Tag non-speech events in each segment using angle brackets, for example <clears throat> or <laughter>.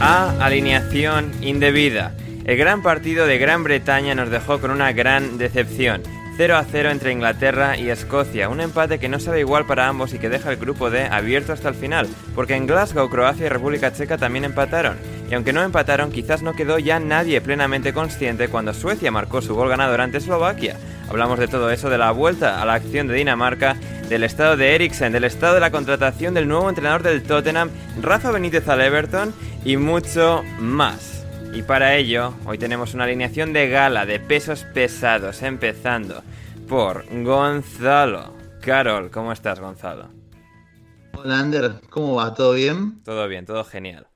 A Alineación Indebida. El gran partido de Gran Bretaña nos dejó con una gran decepción. 0 a 0 entre Inglaterra y Escocia, un empate que no sabe igual para ambos y que deja el grupo D abierto hasta el final, porque en Glasgow, Croacia y República Checa también empataron. Y aunque no empataron, quizás no quedó ya nadie plenamente consciente cuando Suecia marcó su gol ganador ante Eslovaquia. Hablamos de todo eso, de la vuelta a la acción de Dinamarca, del estado de Eriksen, del estado de la contratación del nuevo entrenador del Tottenham, Rafa Benítez al Everton y mucho más. Y para ello, hoy tenemos una alineación de gala de pesos pesados, empezando por Gonzalo. Carol, ¿cómo estás, Gonzalo? Hola Ander, ¿cómo va? ¿Todo bien? Todo bien, todo genial.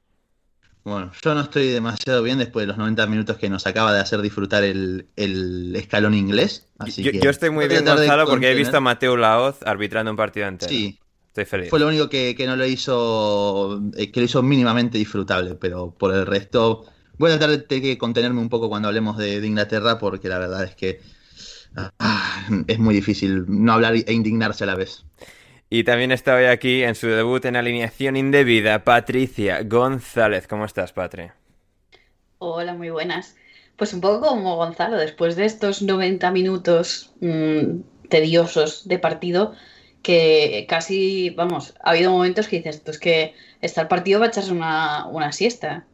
Bueno, yo no estoy demasiado bien después de los 90 minutos que nos acaba de hacer disfrutar el, el escalón inglés. Así Yo, que yo estoy muy bien, Gonzalo, porque he visto a Mateo Laoz arbitrando un partido entero. Sí, Estoy feliz. fue lo único que, que no lo hizo, eh, que lo hizo mínimamente disfrutable, pero por el resto voy a tratar de contenerme un poco cuando hablemos de, de Inglaterra, porque la verdad es que ah, es muy difícil no hablar e indignarse a la vez. Y también está hoy aquí en su debut en alineación indebida, Patricia González. ¿Cómo estás, Patri? Hola, muy buenas. Pues un poco como Gonzalo, después de estos 90 minutos mm, tediosos de partido, que casi, vamos, ha habido momentos que dices, pues que está el partido para echarse una, una siesta.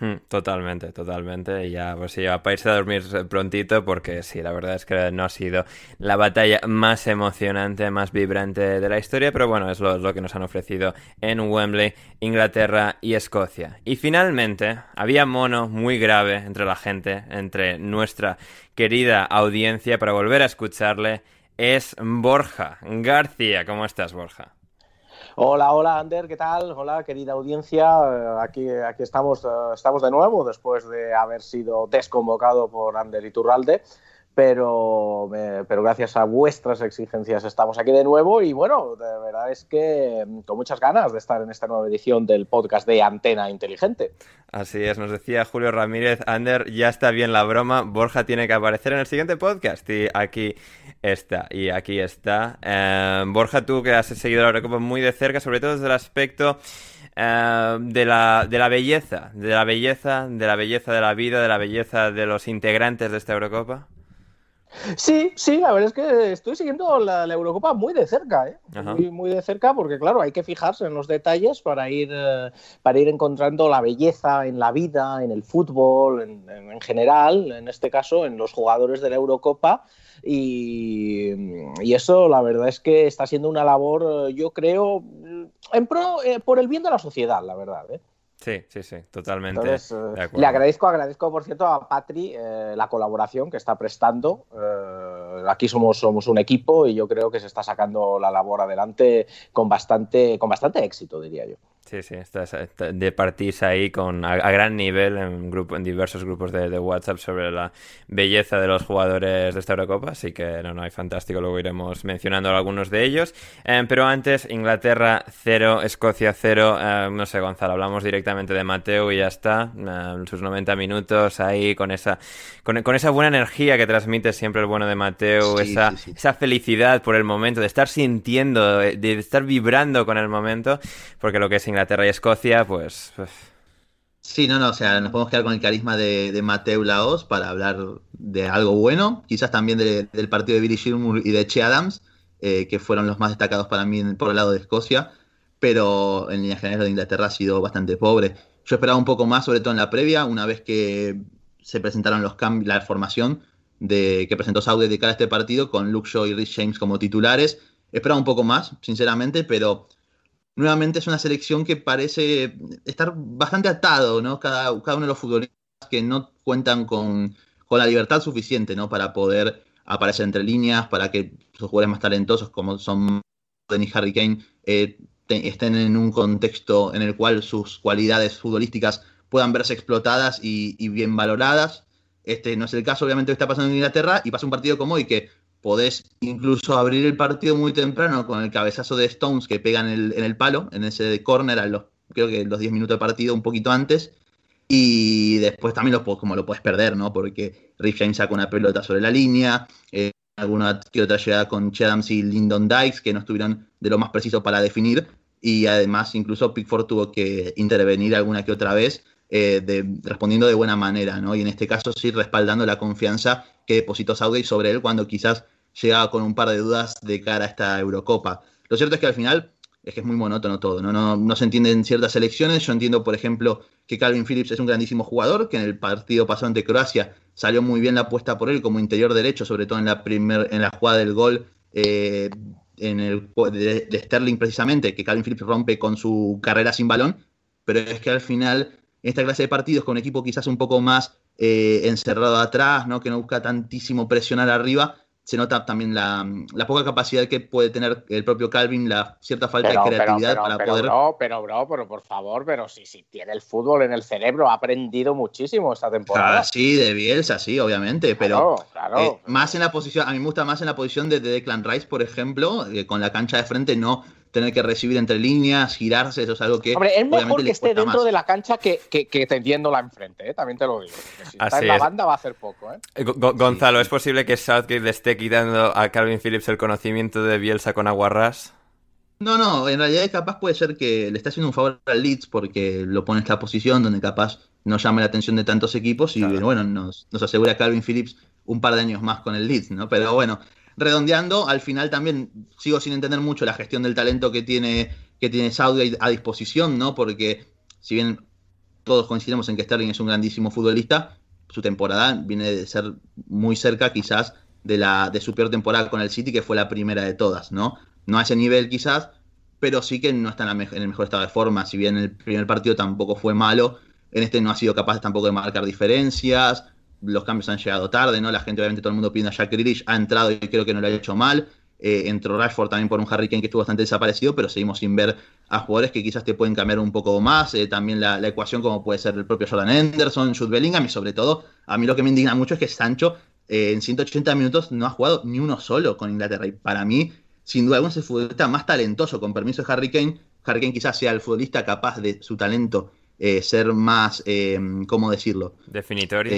Hmm, Totalmente, totalmente. Ya, pues sí, para irse a dormir prontito, porque sí, la verdad es que no ha sido la batalla más emocionante, más vibrante de la historia, pero bueno, es lo, lo que nos han ofrecido en Wembley, Inglaterra y Escocia. Y finalmente, había mono muy grave entre la gente, entre nuestra querida audiencia, para volver a escucharle, es Borja García. ¿Cómo estás, Borja? Hola, hola, Ander, ¿qué tal? Hola, querida audiencia. Eh, Aquí, aquí estamos, eh, estamos de nuevo después de haber sido desconvocado por Ander Iturralde, pero, me- pero gracias a vuestras exigencias estamos aquí de nuevo y bueno, de verdad es que mm, con muchas ganas de estar en esta nueva edición del podcast de Antena Inteligente. Así es, nos decía Julio Ramírez, Ander, ya está bien la broma, Borja tiene que aparecer en el siguiente podcast y aquí está, y aquí está. Eh, Borja, tú que has seguido la Eurocopa muy de cerca, sobre todo desde el aspecto eh, de, la, de la belleza, de la belleza, de la belleza de la vida, de la belleza de los integrantes de esta Eurocopa. Sí, sí, la verdad es que estoy siguiendo la, Eurocopa muy de cerca, ¿eh? muy, de cerca, porque claro, hay que fijarse en los detalles para ir, eh, para ir encontrando la belleza en la vida, en el fútbol, en, general, en este caso, en los jugadores de la Eurocopa. Y, y, eso, la verdad es que está siendo una labor, yo creo, en pro, eh, por el bien de la sociedad, la verdad. ¿eh? Sí, sí, sí, totalmente. Eh, le agradezco, agradezco por cierto a Patri eh, la colaboración que está prestando. Eh, aquí somos, somos un equipo y yo creo que se está sacando la labor adelante con bastante, con bastante éxito, diría yo. Sí, sí, estás, de partís ahí con, a, gran nivel en, grupo, en diversos grupos de, WhatsApp sobre la belleza de los jugadores de esta Eurocopa, así que no, no, hay fantástico, luego iremos mencionando algunos de ellos. Em, pero antes, Inglaterra 0, Escocia 0, em, no sé, Gonzalo, hablamos directamente de Mateo y ya está, sus 90 minutos ahí con esa, con, esa buena energía que transmite siempre el bueno de Mateo, esa, esa felicidad por el momento, de estar sintiendo, de estar vibrando con el momento, porque lo que es Inglaterra y Escocia, pues, pues... Sí, no, no, o sea, nos podemos quedar con el carisma de, de Mateo Laos para hablar de algo bueno, quizás también del partido de Billy Gilmour y de Che Adams, eh, que fueron los más destacados para mí por el lado de Escocia, pero en línea general de Inglaterra ha sido bastante pobre. Yo esperaba un poco más, sobre todo en la previa, una vez que se presentaron los cambios, la formación de, que presentó Saudi de a este partido, con Luke Shaw y Rich James como titulares. Esperaba un poco más, sinceramente, pero nuevamente es una selección que parece estar bastante atado, ¿no? Cada, cada uno de los futbolistas que no cuentan con, la libertad suficiente, ¿no? Para poder aparecer entre líneas, para que los jugadores más talentosos como son Denis Harry Kane eh, estén en un contexto en el cual sus cualidades futbolísticas puedan verse explotadas y, y, bien valoradas. Este no es el caso, obviamente, que está pasando en Inglaterra y pasa un partido como hoy que podés incluso abrir el partido muy temprano con el cabezazo de Stones que pega en el, en el palo, en ese corner, a los, creo que los 10 minutos de partido, un poquito antes. Y después también lo, como lo puedes perder, ¿no? Porque Rick James saca una pelota sobre la línea, eh, alguna que otra llegada con Chadams y Lyndon Dykes que no estuvieron de lo más preciso para definir. Y además, incluso Pickford tuvo que intervenir alguna que otra vez, eh, respondiendo de buena manera, ¿no? Y en este caso sí respaldando la confianza que depositó Saudi sobre él cuando quizás llegaba con un par de dudas de cara a esta Eurocopa. Lo cierto es que al final es que es muy monótono todo, ¿no? No, no se entienden ciertas elecciones. Yo entiendo, por ejemplo, que Calvin Phillips es un grandísimo jugador, que en el partido pasado ante Croacia salió muy bien la apuesta por él como interior derecho, sobre todo en la, primer, en la jugada del gol eh, en el, de, Sterling precisamente, que Calvin Phillips rompe con su carrera sin balón, pero es que al final, esta clase de partidos, con un equipo quizás un poco más eh, encerrado atrás, ¿no? que no busca tantísimo presionar arriba, se nota también la, poca capacidad que puede tener el propio Calvin, la cierta falta de creatividad para poder. Pero, bro, pero por favor, pero si, si tiene el fútbol en el cerebro, ha aprendido muchísimo esta temporada. sí, de Bielsa, sí, obviamente, pero eh, más en la posición, a mí me gusta más en la posición de, de Declan Rice, por ejemplo, eh, con la cancha de frente, no tener que recibir entre líneas, girarse, eso es algo que. Hombre, es mejor que esté dentro de la cancha que, que, que tendiéndola enfrente, ¿eh? también te lo digo. Si está en la banda va a hacer poco. ¿eh? eh Gonzalo, ¿es posible que Southgate le esté quitando a Calvin Phillips el conocimiento de Bielsa con aguarrás? No, no, en realidad capaz puede ser que le está haciendo un favor al Leeds porque lo pone en esta posición donde capaz no llame la atención de tantos equipos y bueno, nos, nos asegura Calvin Phillips un par de años más con el Leeds, ¿no? Pero bueno, redondeando, al final también sigo sin entender mucho la gestión del talento que tiene, que tiene Saudi a disposición, ¿no? Porque si bien todos coincidimos en que Sterling es un grandísimo futbolista, su temporada viene de ser muy cerca quizás de, la, de su peor temporada con el City, que fue la primera de todas, ¿no? No a ese nivel quizás, pero sí que no está en, en el mejor estado de forma, si bien el primer partido tampoco fue malo, en este no ha sido capaz tampoco de marcar diferencias, los cambios han llegado tarde, ¿no? La gente, obviamente, todo el mundo pidiendo a Jack Grealish, ha entrado y creo que no lo ha hecho mal. Eh, entró Rashford también por un Harry Kane que estuvo bastante desaparecido, pero seguimos sin ver a jugadores que quizás te pueden cambiar un poco más. Eh, también la, ecuación, como puede ser el propio Jordan Henderson, Jude Bellingham, y sobre todo, a mí lo que me indigna mucho es que Sancho eh, en 180 minutos no ha jugado ni uno solo con Inglaterra. Y para mí, sin duda alguna, es el futbolista más talentoso, con permiso de Harry Kane. Harry Kane quizás sea el futbolista capaz de su talento ser más, ¿cómo decirlo? Definitorio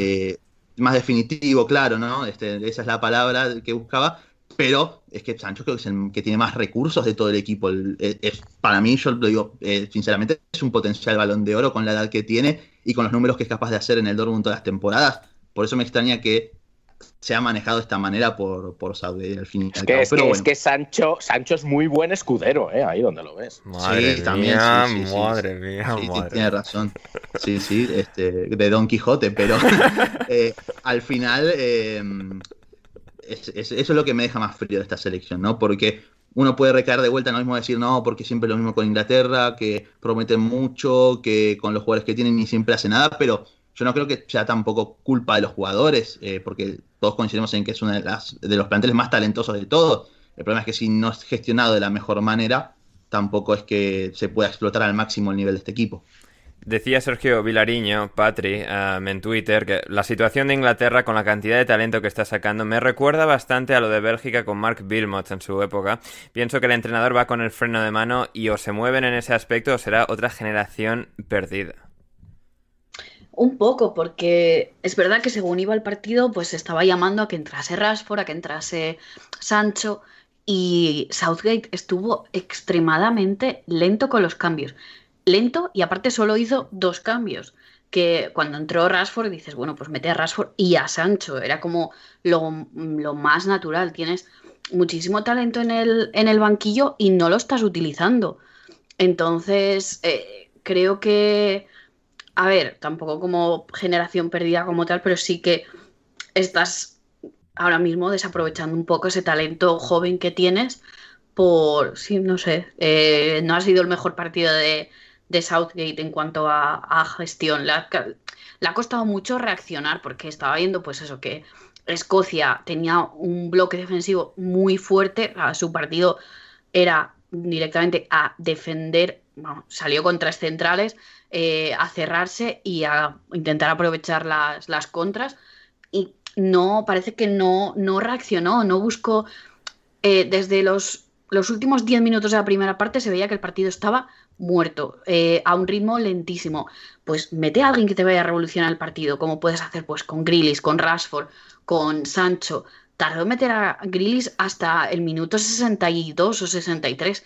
más definitivo, claro, ¿no? Este, esa es la palabra que buscaba. Pero es que Sancho creo que es el que tiene más recursos de todo el equipo. es, para mí, yo lo digo eh, sinceramente, es un potencial balón de oro con la edad que tiene y con los números que es capaz de hacer en el Dortmund todas las temporadas. Por eso me extraña que se ha manejado de esta manera por, por Saudi al fin y al cabo. Es, que, es que Sancho, Sancho es muy buen escudero, ¿eh? ahí donde lo ves. Madre sí, también. madre mía, sí, tiene razón. Sí, sí, este, de Don Quijote, pero <laughs> eh, al final eh, eso es lo que me deja más frío de esta selección, ¿no? Porque uno puede recaer de vuelta en lo mismo decir, no, porque siempre lo mismo con Inglaterra, que prometen mucho, que con los jugadores que tienen ni siempre hace nada, pero yo no creo que sea tampoco culpa de los jugadores, eh, porque todos coincidimos en que es uno de, las, de los planteles más talentosos de todos. El problema es que si no es gestionado de la mejor manera, tampoco es que se pueda explotar al máximo el nivel de este equipo. Decía Sergio Vilariño, Patri, um, en Twitter, que la situación de Inglaterra con la cantidad de talento que está sacando me recuerda bastante a lo de Bélgica con Mark Wilmot en su época. Pienso que el entrenador va con el freno de mano y o se mueven en ese aspecto o será otra generación perdida. Un poco, porque es verdad que según iba el partido, pues estaba llamando a que entrase Rashford, a que entrase Sancho, y Southgate estuvo extremadamente lento con los cambios. Lento y aparte solo hizo dos cambios. Que cuando entró Rashford dices, bueno, pues mete a Rashford y a Sancho. Era como lo, más natural. Tienes muchísimo talento en el, en el banquillo y no lo estás utilizando. Entonces, eh, creo que a ver, tampoco como generación perdida como tal, pero sí que estás ahora mismo desaprovechando un poco ese talento joven que tienes por, sí, no sé, eh, no ha sido el mejor partido de, Southgate en cuanto a, gestión. Le ha, le ha, costado mucho reaccionar porque estaba viendo pues eso, que Escocia tenía un bloque defensivo muy fuerte, su partido era directamente a defender, salió con tres centrales, eh, a cerrarse y a intentar aprovechar las, las, contras. Y no, parece que no, no reaccionó, no buscó. Eh, desde los, los últimos 10 minutos de la primera parte se veía que el partido estaba muerto, eh, a un ritmo lentísimo. Pues mete a alguien que te vaya a revolucionar el partido, como puedes hacer pues con Grillis, con Rashford, con Sancho. Tardó meter a Grillis hasta el minuto 62 o 63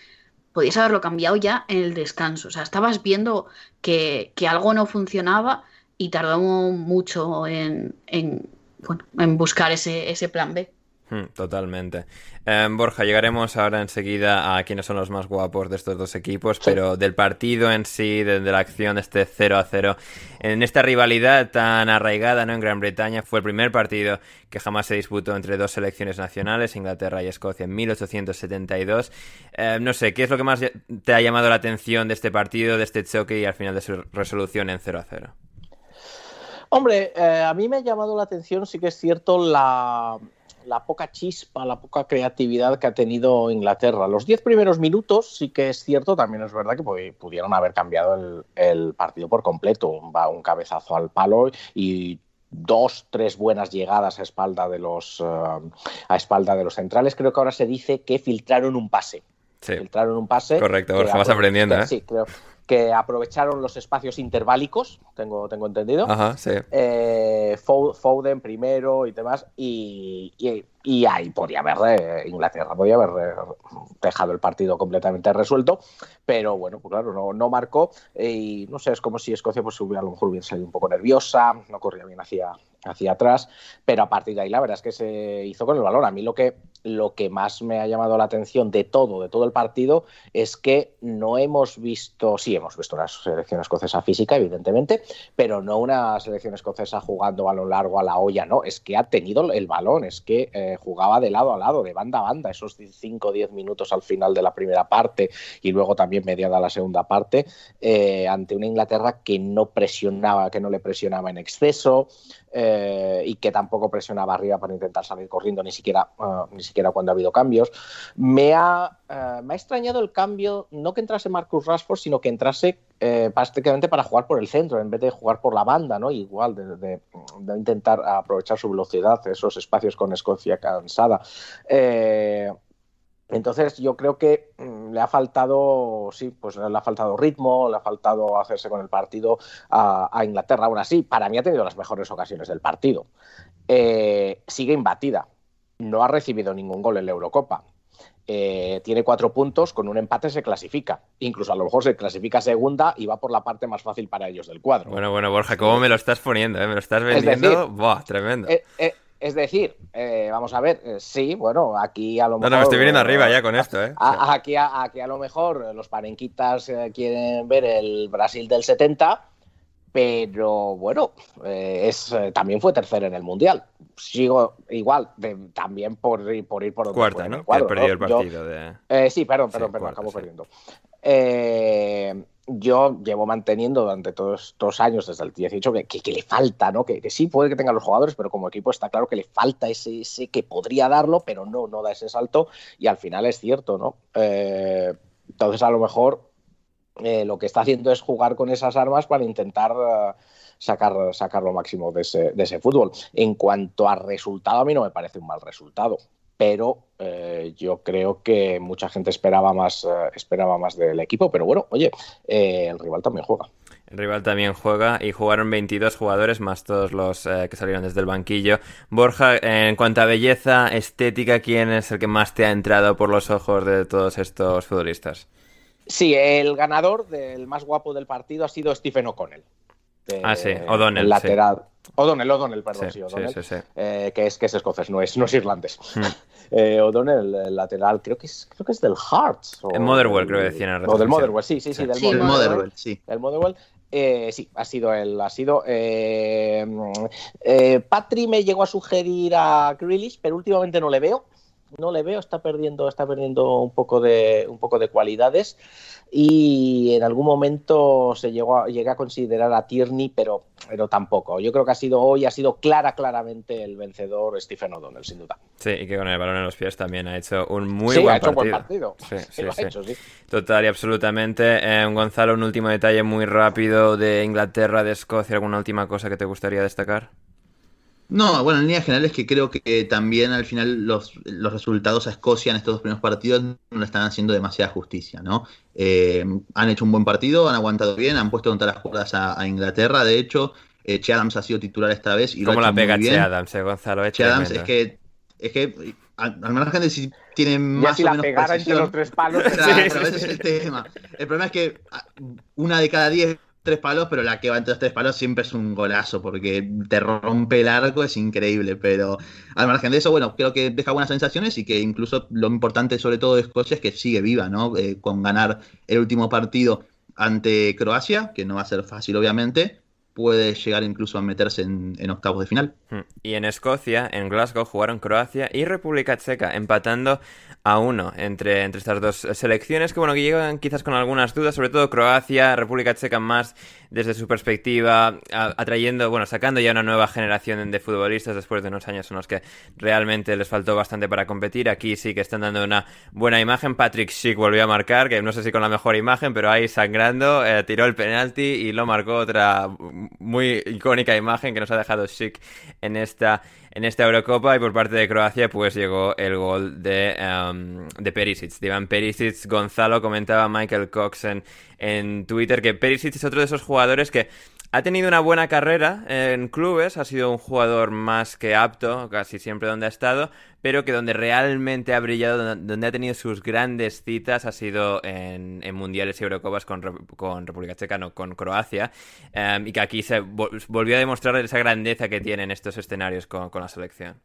podías haberlo cambiado ya en el descanso. O sea, estabas viendo que, algo no funcionaba y tardó mucho en, en, bueno, en buscar ese, ese plan B. Hmm, totalmente. Em, Borja, llegaremos ahora enseguida a quiénes son los más guapos de estos dos equipos, pero del partido en sí, de, la acción de este 0 a 0, en esta rivalidad tan arraigada ¿no? en Gran Bretaña, fue el primer partido que jamás se disputó entre dos selecciones nacionales, Inglaterra y Escocia, en 1872. Em, no sé, ¿qué es lo que más te ha llamado la atención de este partido, de este choque y al final de su resolución en 0 a 0? Hombre, eh, a mí me ha llamado la atención, sí que es cierto, la la poca chispa, la poca creatividad que ha tenido Inglaterra. Los diez primeros minutos sí que es cierto, también es verdad que pudieron haber cambiado el, partido por completo. Un, un cabezazo al palo y dos, tres buenas llegadas a espalda de los eh, a espalda de los centrales. Creo que ahora se dice que filtraron un pase. Filtraron un pase. Correcto, aprendiendo, ¿eh? Sí, creo que aprovecharon los espacios interválicos, tengo, tengo entendido. Ajá, sí. Eh, Foden primero y demás, y, y, ahí podía haber, eh, Inglaterra podía haber eh, dejado el partido completamente resuelto, pero bueno, pues claro, no, no marcó, y no sé, es como si Escocia pues, a lo mejor hubiera salido un poco nerviosa, no corría bien hacia, hacia atrás, pero a partir de ahí la verdad es que se hizo con el valor. A mí lo que lo que más me ha llamado la atención de todo, de todo el partido, es que no hemos visto, sí hemos visto una selección escocesa física, evidentemente, pero no una selección escocesa jugando balón largo a la olla, no, es que ha tenido el balón, es que eh, jugaba de lado a lado, de banda a banda, esos 5 o 10 minutos al final de la primera parte y luego también mediada la segunda parte, eh, ante una Inglaterra que no presionaba, que no le presionaba en exceso, eh, y que tampoco presionaba arriba para intentar salir corriendo, ni siquiera, eh, ni siquiera cuando ha habido cambios. Me ha, eh, me ha extrañado el cambio, no que entrase Marcus Rashford, sino que entrase prácticamente para jugar por el centro, en vez de jugar por la banda, ¿no? Igual, de, de, intentar aprovechar su velocidad, esos espacios con Escocia cansada. Entonces yo creo que mm, le ha faltado, sí, pues le ha faltado ritmo, le ha faltado hacerse con el partido a, Inglaterra. Aún así, para mí ha tenido las mejores ocasiones del partido. Eh, sigue imbatida, no ha recibido ningún gol en la Eurocopa. Eh, tiene cuatro puntos, con un empate se clasifica. Incluso a lo mejor se clasifica segunda y va por la parte más fácil para ellos del cuadro. Bueno, bueno, Borja, ¿cómo me lo estás poniendo? Eh? Me lo estás vendiendo. Buah, tremendo. Es decir, eh, vamos a ver, eh, sí, bueno, aquí a lo mejor. No, no, me estoy viniendo arriba ya con esto, ¿eh? A, aquí, a, aquí a lo mejor los parenquitas eh, quieren ver el Brasil del 70, pero bueno, es, también fue tercero en el Mundial. Sigo igual, también por, por ir por otro Cuarta, ¿no? Cuadro, perdido el partido. de... sí, perdón, perdón, perdón, acabo perdiendo. Eh, yo llevo manteniendo durante todos estos años, desde el 18, que, que, le falta, ¿no? Que, sí puede que tenga los jugadores, pero como equipo está claro que le falta ese, que podría darlo, pero no, no da ese salto y al final es cierto, ¿no? Eh, entonces a lo mejor eh, lo que está haciendo es jugar con esas armas para intentar uh, sacar, sacar lo máximo de ese fútbol. En cuanto a resultado, a mí no me parece un mal resultado pero eh, yo creo que mucha gente esperaba más, eh, esperaba más del equipo, pero bueno, oye, eh, el rival también juega. El rival también juega y jugaron 22 jugadores más todos los que salieron desde el banquillo. Borja, en cuanto a belleza, estética, ¿quién es el que más te ha entrado por los ojos de todos estos futbolistas? Sí, el ganador del más guapo del partido ha sido Stephen O'Connell. Ah, sí, O'Donnell. Lateral. O'Donnell, O'Donnell, perdón, sí, O'Donnell, que, es, que es escocés, no es, no es irlandés. Hmm. <laughs> Eh, O'Donnell, el lateral, creo que es, creo que es del Hearts. O, el Motherwell, creo que decían. O del Motherwell, sí, sí, sí, del sí, Motherwell. sí. El Motherwell. Eh, sí, ha sido él, ha sido. Eh, eh, Patri me llegó a sugerir a Grealish, pero últimamente no le veo. No le veo, está perdiendo, está perdiendo un poco de, un poco de cualidades y en algún momento se llegó a, llegué a considerar a Tierney, pero, pero tampoco. Yo creo que ha sido hoy, ha sido clara, claramente el vencedor Stephen O'Donnell, sin duda. Sí, y que con el balón en los pies también ha hecho un muy buen, ha hecho partido. buen partido. Sí, sí, sí. Hecho, Total y absolutamente. Eh, Gonzalo, un último detalle muy rápido de Inglaterra, de Escocia, ¿alguna última cosa que te gustaría destacar? No, bueno, en línea general es que creo que también al final los, los, resultados a Escocia en estos dos primeros partidos no le están haciendo demasiada justicia, ¿no? Eh, han hecho un buen partido, han aguantado bien, han puesto contra las cuerdas a, Inglaterra, de hecho, eh, Che Adams ha sido titular esta vez y ¿Cómo lo ha la pega Che Adams, eh, Gonzalo? che Adams es que, es que al, margen de si tiene más si o la menos pegara entre los tres palos. <laughs> Claro, <laughs> sí, ese es el tema. El problema es que una de cada diez tres palos, pero la que va entre los tres palos siempre es un golazo, porque te rompe el arco, es increíble. Pero al margen de eso, bueno, creo que deja buenas sensaciones y que incluso lo importante sobre todo de Escocia es que sigue viva, ¿no? Eh, con ganar el último partido ante Croacia, que no va a ser fácil obviamente, puede llegar incluso a meterse en, octavos de final. Hmm. Y en Escocia, en Glasgow, jugaron Croacia y República Checa, empatando a uno entre, entre estas dos selecciones que, bueno, que llegan quizás con algunas dudas, sobre todo Croacia, República Checa más desde su perspectiva, atrayendo, bueno, sacando ya una nueva generación de futbolistas después de unos años en los que realmente les faltó bastante para competir. Aquí sí que están dando una buena imagen. Patrick Schick volvió a marcar, que no sé si con la mejor imagen, pero ahí sangrando, eh, tiró el penalti y lo marcó otra muy icónica imagen que nos ha dejado Schick en esta en esta Eurocopa y por parte de Croacia pues llegó el gol de, um, de Perisic, de Iván Perisic. Gonzalo comentaba Michael Cox en, en Twitter que Perisic es otro de esos jugadores que ha tenido una buena carrera en clubes, ha sido un jugador más que apto, casi siempre donde ha estado, pero que donde realmente ha brillado, donde ha tenido sus grandes citas, ha sido en, mundiales y Eurocopas con, República Checa, no con Croacia, em, y que aquí se volvió a demostrar esa grandeza que tiene en estos escenarios con, la selección.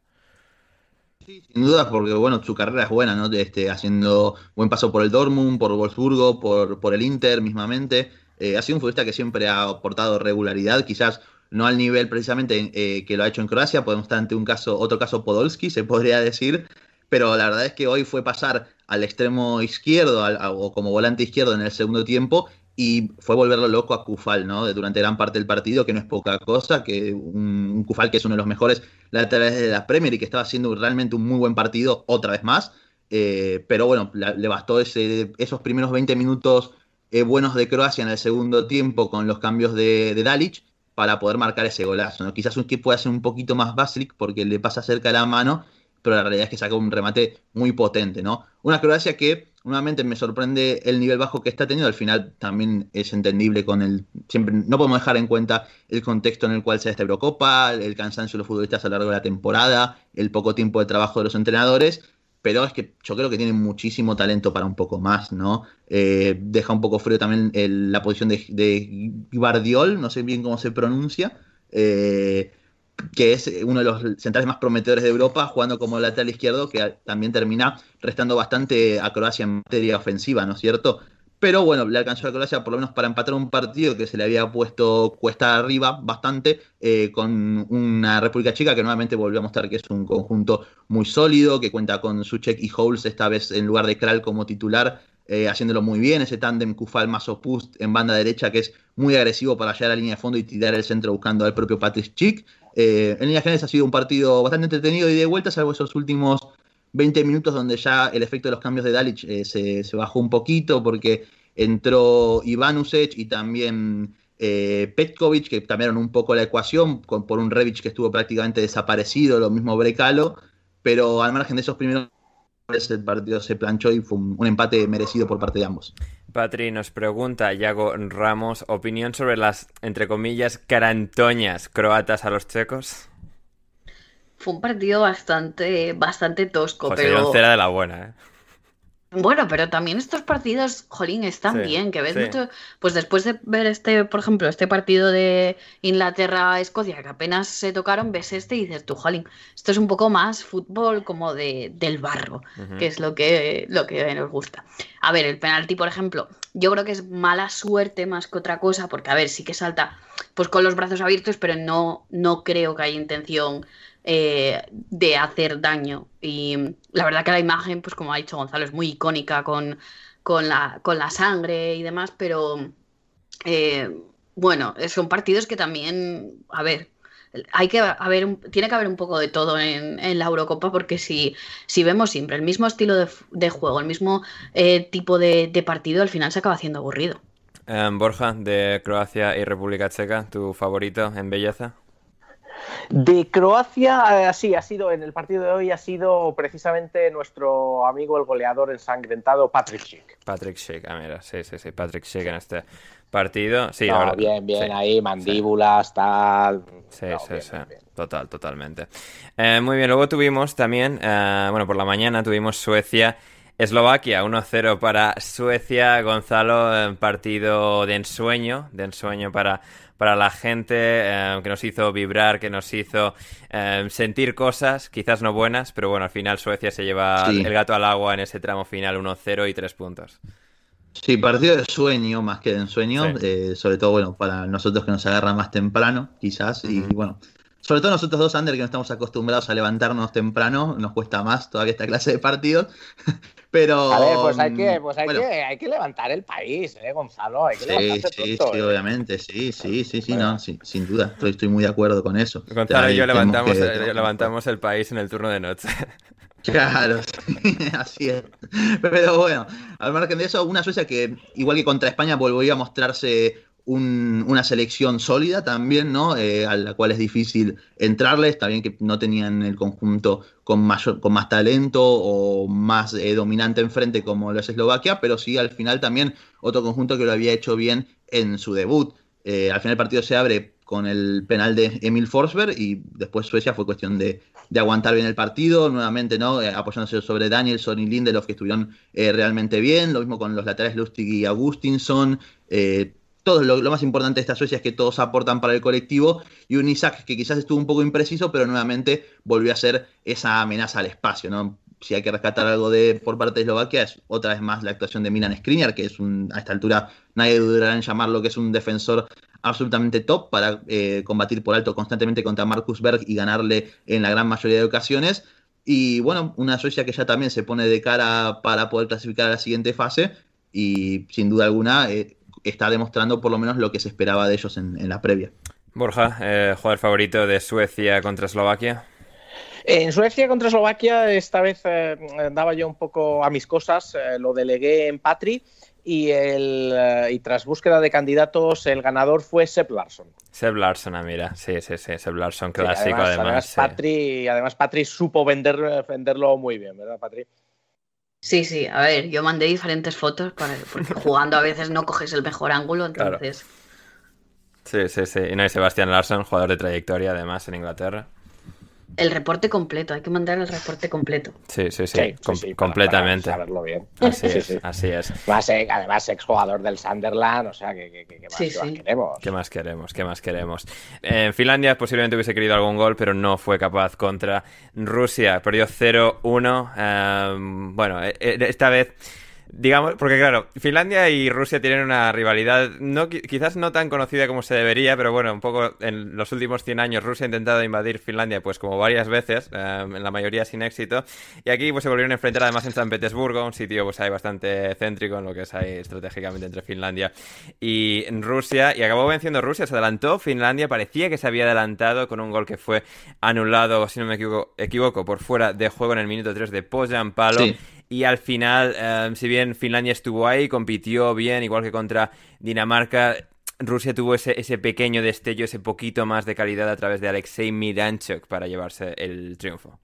Sí, sin duda, porque bueno, su carrera es buena, ¿no? Este, haciendo buen paso por el Dortmund, por Wolfsburgo, por el Inter mismamente. Eh, ha sido un futbolista que siempre ha aportado regularidad, quizás no al nivel precisamente eh, que lo ha hecho en Croacia, podemos estar ante un caso, otro caso Podolski, se <laughs> podría decir, pero la verdad es que hoy fue pasar al extremo izquierdo o como volante izquierdo en el segundo tiempo y fue volverlo loco a Kufal, ¿no? Durante gran parte del partido, que no es poca cosa, que un, Kufal que es uno de los mejores laterales de la Premier y que estaba haciendo realmente un muy buen partido otra vez más. Eh, pero bueno, le bastó esos primeros 20 minutos eh, buenos de Croacia en el segundo tiempo con los cambios de, de Dalic para poder marcar ese golazo. ¿no? Quizás un que pueda ser un poquito más basic porque le pasa cerca la mano, pero la realidad es que saca un remate muy potente. ¿no? Una Croacia que nuevamente me sorprende el nivel bajo que está teniendo. Al final también es entendible con el. Siempre no podemos dejar en cuenta el contexto en el cual se da esta Eurocopa, el cansancio de los futbolistas a lo largo de la temporada, el poco tiempo de trabajo de los entrenadores pero es que yo creo que tiene muchísimo talento para un poco más, ¿no? Eh, deja un poco frío también la posición de, de, no sé bien cómo se pronuncia, eh, que es uno de los centrales más prometedores de Europa, jugando como lateral izquierdo, que también termina restando bastante a Croacia en materia ofensiva, ¿no es cierto? Pero bueno, le alcanzó a Croacia por lo menos para empatar un partido que se le había puesto cuesta arriba bastante eh, con una República Chica que nuevamente volvió a mostrar que es un conjunto muy sólido, que cuenta con Suchek y Holes esta vez en lugar de Kral como titular, eh, haciéndolo muy bien, ese tándem Kufal Masopust en banda derecha que es muy agresivo para llegar a la línea de fondo y tirar el centro buscando al propio Patrick Chick. Eh, en líneas generales ha sido un partido bastante entretenido y de vuelta, salvo esos últimos 20 minutos donde ya el efecto de los cambios de Dalic eh, se, bajó un poquito porque entró Ivanusec y también eh, Petkovic, que cambiaron un poco la ecuación por un Revich que estuvo prácticamente desaparecido, lo mismo Brecalo, pero al margen de esos primeros el partido se planchó y fue un, empate merecido por parte de ambos. Patri nos pregunta, Yago Ramos, opinión sobre las, entre comillas, carantoñas croatas a los checos. Fue un partido bastante, bastante tosco, José pero... era de la buena, ¿eh? Bueno, pero también estos partidos, jolín, están bien, que ves mucho, pues después de ver este, por ejemplo, este partido de Inglaterra-Escocia, que apenas se tocaron, ves este y dices tú, jolín, esto es un poco más fútbol como de, del barro, que es lo que, lo que nos gusta. A ver, el penalti, por ejemplo, yo creo que es mala suerte más que otra cosa, porque a ver, sí que salta pues con los brazos abiertos, pero no, no creo que haya intención eh, de hacer daño. Y la verdad que la imagen, pues como ha dicho Gonzalo, es muy icónica con, con, la, con la sangre y demás, pero eh, bueno, son partidos que también, a ver, hay que haber tiene que haber un poco de todo en, la Eurocopa porque si, si vemos siempre el mismo estilo de, juego, el mismo eh, tipo de, de, partido, al final se acaba haciendo aburrido. Borja, de Croacia y República Checa, ¿tu favorito en belleza? De Croacia, eh, sí, ha sido, en el partido de hoy ha sido precisamente nuestro amigo el goleador ensangrentado Patrick Schick. Patrick Schick, ah, mira, sí, sí, sí, Patrick Schick en este partido. Sí, bien, bien, ahí, mandíbulas, tal. Sí, sí, sí, total, totalmente. Eh, muy bien, luego tuvimos también, eh, bueno, por la mañana tuvimos Suecia. Eslovaquia, 1-0 para Suecia. Gonzalo, partido de ensueño, de ensueño para para la gente, eh, que nos hizo vibrar, que nos hizo eh, sentir cosas, quizás no buenas, pero bueno, al final Suecia se lleva el gato al agua en ese tramo final 1-0 y 3 puntos. Sí, partido de sueño más que de ensueño, eh, sobre todo bueno para nosotros que nos agarra más temprano, quizás, y, bueno, sobre todo nosotros dos, Ander, que no estamos acostumbrados a levantarnos temprano, nos cuesta más toda esta clase de partidos. <laughs> Pero. A ver, pues hay que, pues hay, que, hay que levantar el país, ¿eh, Gonzalo? Hay que sí, sí, sí, ¿eh? obviamente, sí, sí, sí, sí, no, sin duda, estoy, estoy muy de acuerdo con eso. Gonzalo y yo levantamos, levantamos el país en el turno de noche. <laughs> Claro, <laughs> así es. Pero bueno, al margen de eso, una Suecia que, igual que contra España, volvió a mostrarse una selección sólida también, ¿no? Eh, a la cual es difícil entrarles, también que no tenían el conjunto con, mayor, con más talento o más eh, dominante enfrente como lo es Eslovaquia, pero sí al final también otro conjunto que lo había hecho bien en su debut. Eh, al final el partido se abre con el penal de Emil Forsberg y después Suecia fue cuestión de, aguantar bien el partido, nuevamente no apoyándose sobre Danielson y Lindelof que estuvieron realmente bien, lo mismo con los laterales Lustig y Augustinson, lo, más importante de esta Suecia es que todos aportan para el colectivo y un Isaac que quizás estuvo un poco impreciso, pero nuevamente volvió a ser esa amenaza al espacio, ¿no? Si hay que rescatar algo de por parte de Eslovaquia, es otra vez más la actuación de Milan Skriniar, que es un, a esta altura nadie dudará en llamarlo que es un defensor absolutamente top para eh, combatir por alto constantemente contra Marcus Berg y ganarle en la gran mayoría de ocasiones. Y bueno, una Suecia que ya también se pone de cara para poder clasificar a la siguiente fase y sin duda alguna eh, está demostrando por lo menos lo que se esperaba de ellos en, la previa. Borja, eh, jugador favorito de Suecia contra Eslovaquia. En Suecia contra Eslovaquia, esta vez eh, daba yo un poco a mis cosas, eh, lo delegué en Patri y, el, y tras búsqueda de candidatos, el ganador fue Sepp Larsson. Sepp Larsson, ah, mira, sí, sí, sí, Sepp Larsson clásico además. Además, Patri, además Patri supo vender, venderlo muy bien, ¿verdad, Patri? Sí, sí, a ver, yo mandé diferentes fotos para, porque <laughs> jugando a veces no coges el mejor ángulo, entonces. Sí, sí, sí. Y no hay Sebastián Larson, jugador de trayectoria además en Inglaterra. El reporte completo, hay que mandar el reporte completo. Sí, sí, sí, completamente. saberlo bien. Así es, así es. Además, exjugador del Sunderland, o sea, ¿qué, más, queremos? ¿Qué más queremos? ¿Qué más queremos? En Finlandia posiblemente hubiese querido algún gol, pero no fue capaz contra Rusia. Perdió 0-1. Em, bueno, e, e, esta vez Digamos, porque claro, Finlandia y Rusia tienen una rivalidad no quizás no tan conocida como se debería, pero bueno, un poco en los últimos 100 años Rusia ha intentado invadir Finlandia pues como varias veces, em, en la mayoría sin éxito, y aquí pues se volvieron a enfrentar además en San Petersburgo, un sitio pues ahí bastante céntrico en lo que es ahí estratégicamente entre Finlandia y Rusia, y acabó venciendo Rusia, se adelantó. Finlandia, parecía que se había adelantado con un gol que fue anulado, si no me equivoco, equivoco por fuera de juego en el minuto 3 de Pojan Palo. Y al final, em, si bien Finlandia estuvo ahí, compitió bien, igual que contra Dinamarca, Rusia tuvo ese, ese pequeño destello, ese poquito más de calidad a través de Alexei Miranchuk para llevarse el triunfo.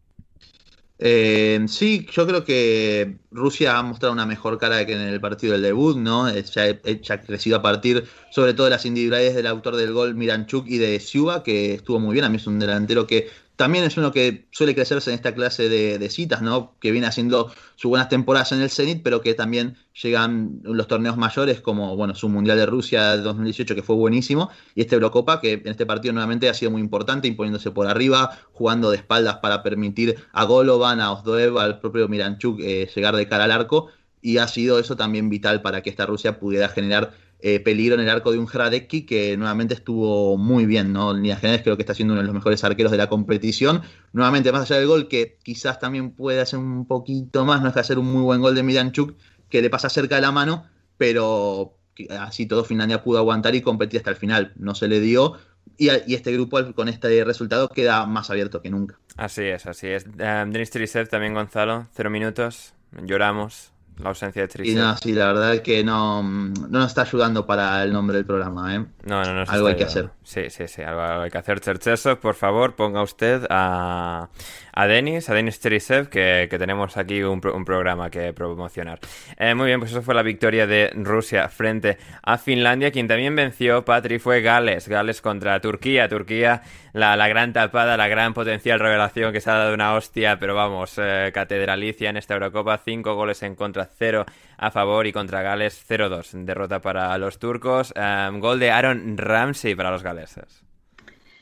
Eh, sí, yo creo que Rusia ha mostrado una mejor cara que en el partido del debut, ¿no? Ya, ha crecido a partir, sobre todo, de las individualidades del autor del gol, Miranchuk, y de Siuba, que estuvo muy bien. A mí es un delantero que también es uno que suele crecerse en esta clase de, citas, ¿no? Que viene haciendo sus buenas temporadas en el Zenit, pero que también llegan los torneos mayores, como bueno, su Mundial de Rusia de 2018, que fue buenísimo, y este Eurocopa, que en este partido nuevamente ha sido muy importante, imponiéndose por arriba, jugando de espaldas para permitir a Golovan, a Ozdoev, al propio Miranchuk eh, llegar de cara al arco, y ha sido eso también vital para que esta Rusia pudiera generar eh, peligro en el arco de un Hradecki que nuevamente estuvo muy bien, ¿no? En generales creo que está siendo uno de los mejores arqueros de la competición. Nuevamente, más allá del gol, que quizás también puede hacer un poquito más, no es que hacer un muy buen gol de Miranchuk, que le pasa cerca de la mano, pero así todo Finlandia pudo aguantar y competir hasta el final. No se le dio. Y, este grupo con este resultado queda más abierto que nunca. Así es, así es. Um, Denis Trisev también, Gonzalo, cero minutos, lloramos, la ausencia de Tristan. Y no, sí, la verdad es que no, no nos está ayudando para el nombre del programa, ¿eh? No, no, no. Algo hay que hacer. Sí, sí, sí, algo hay que hacer. Cherchesov, por favor, ponga usted a, a Denis, a Denis Terisev, que, tenemos aquí un, programa que promocionar. Eh, muy bien, pues eso fue la victoria de Rusia frente a Finlandia. Quien también venció, Patri, fue Gales. Gales contra Turquía. Turquía, la, la gran tapada, la gran potencial revelación que se ha dado una hostia, pero vamos, eh, catedralicia en esta Eurocopa. Cinco goles en contra, cero a favor y contra Gales 0-2. Derrota para los turcos. Eh, gol de Aaron Ramsey para los galeses.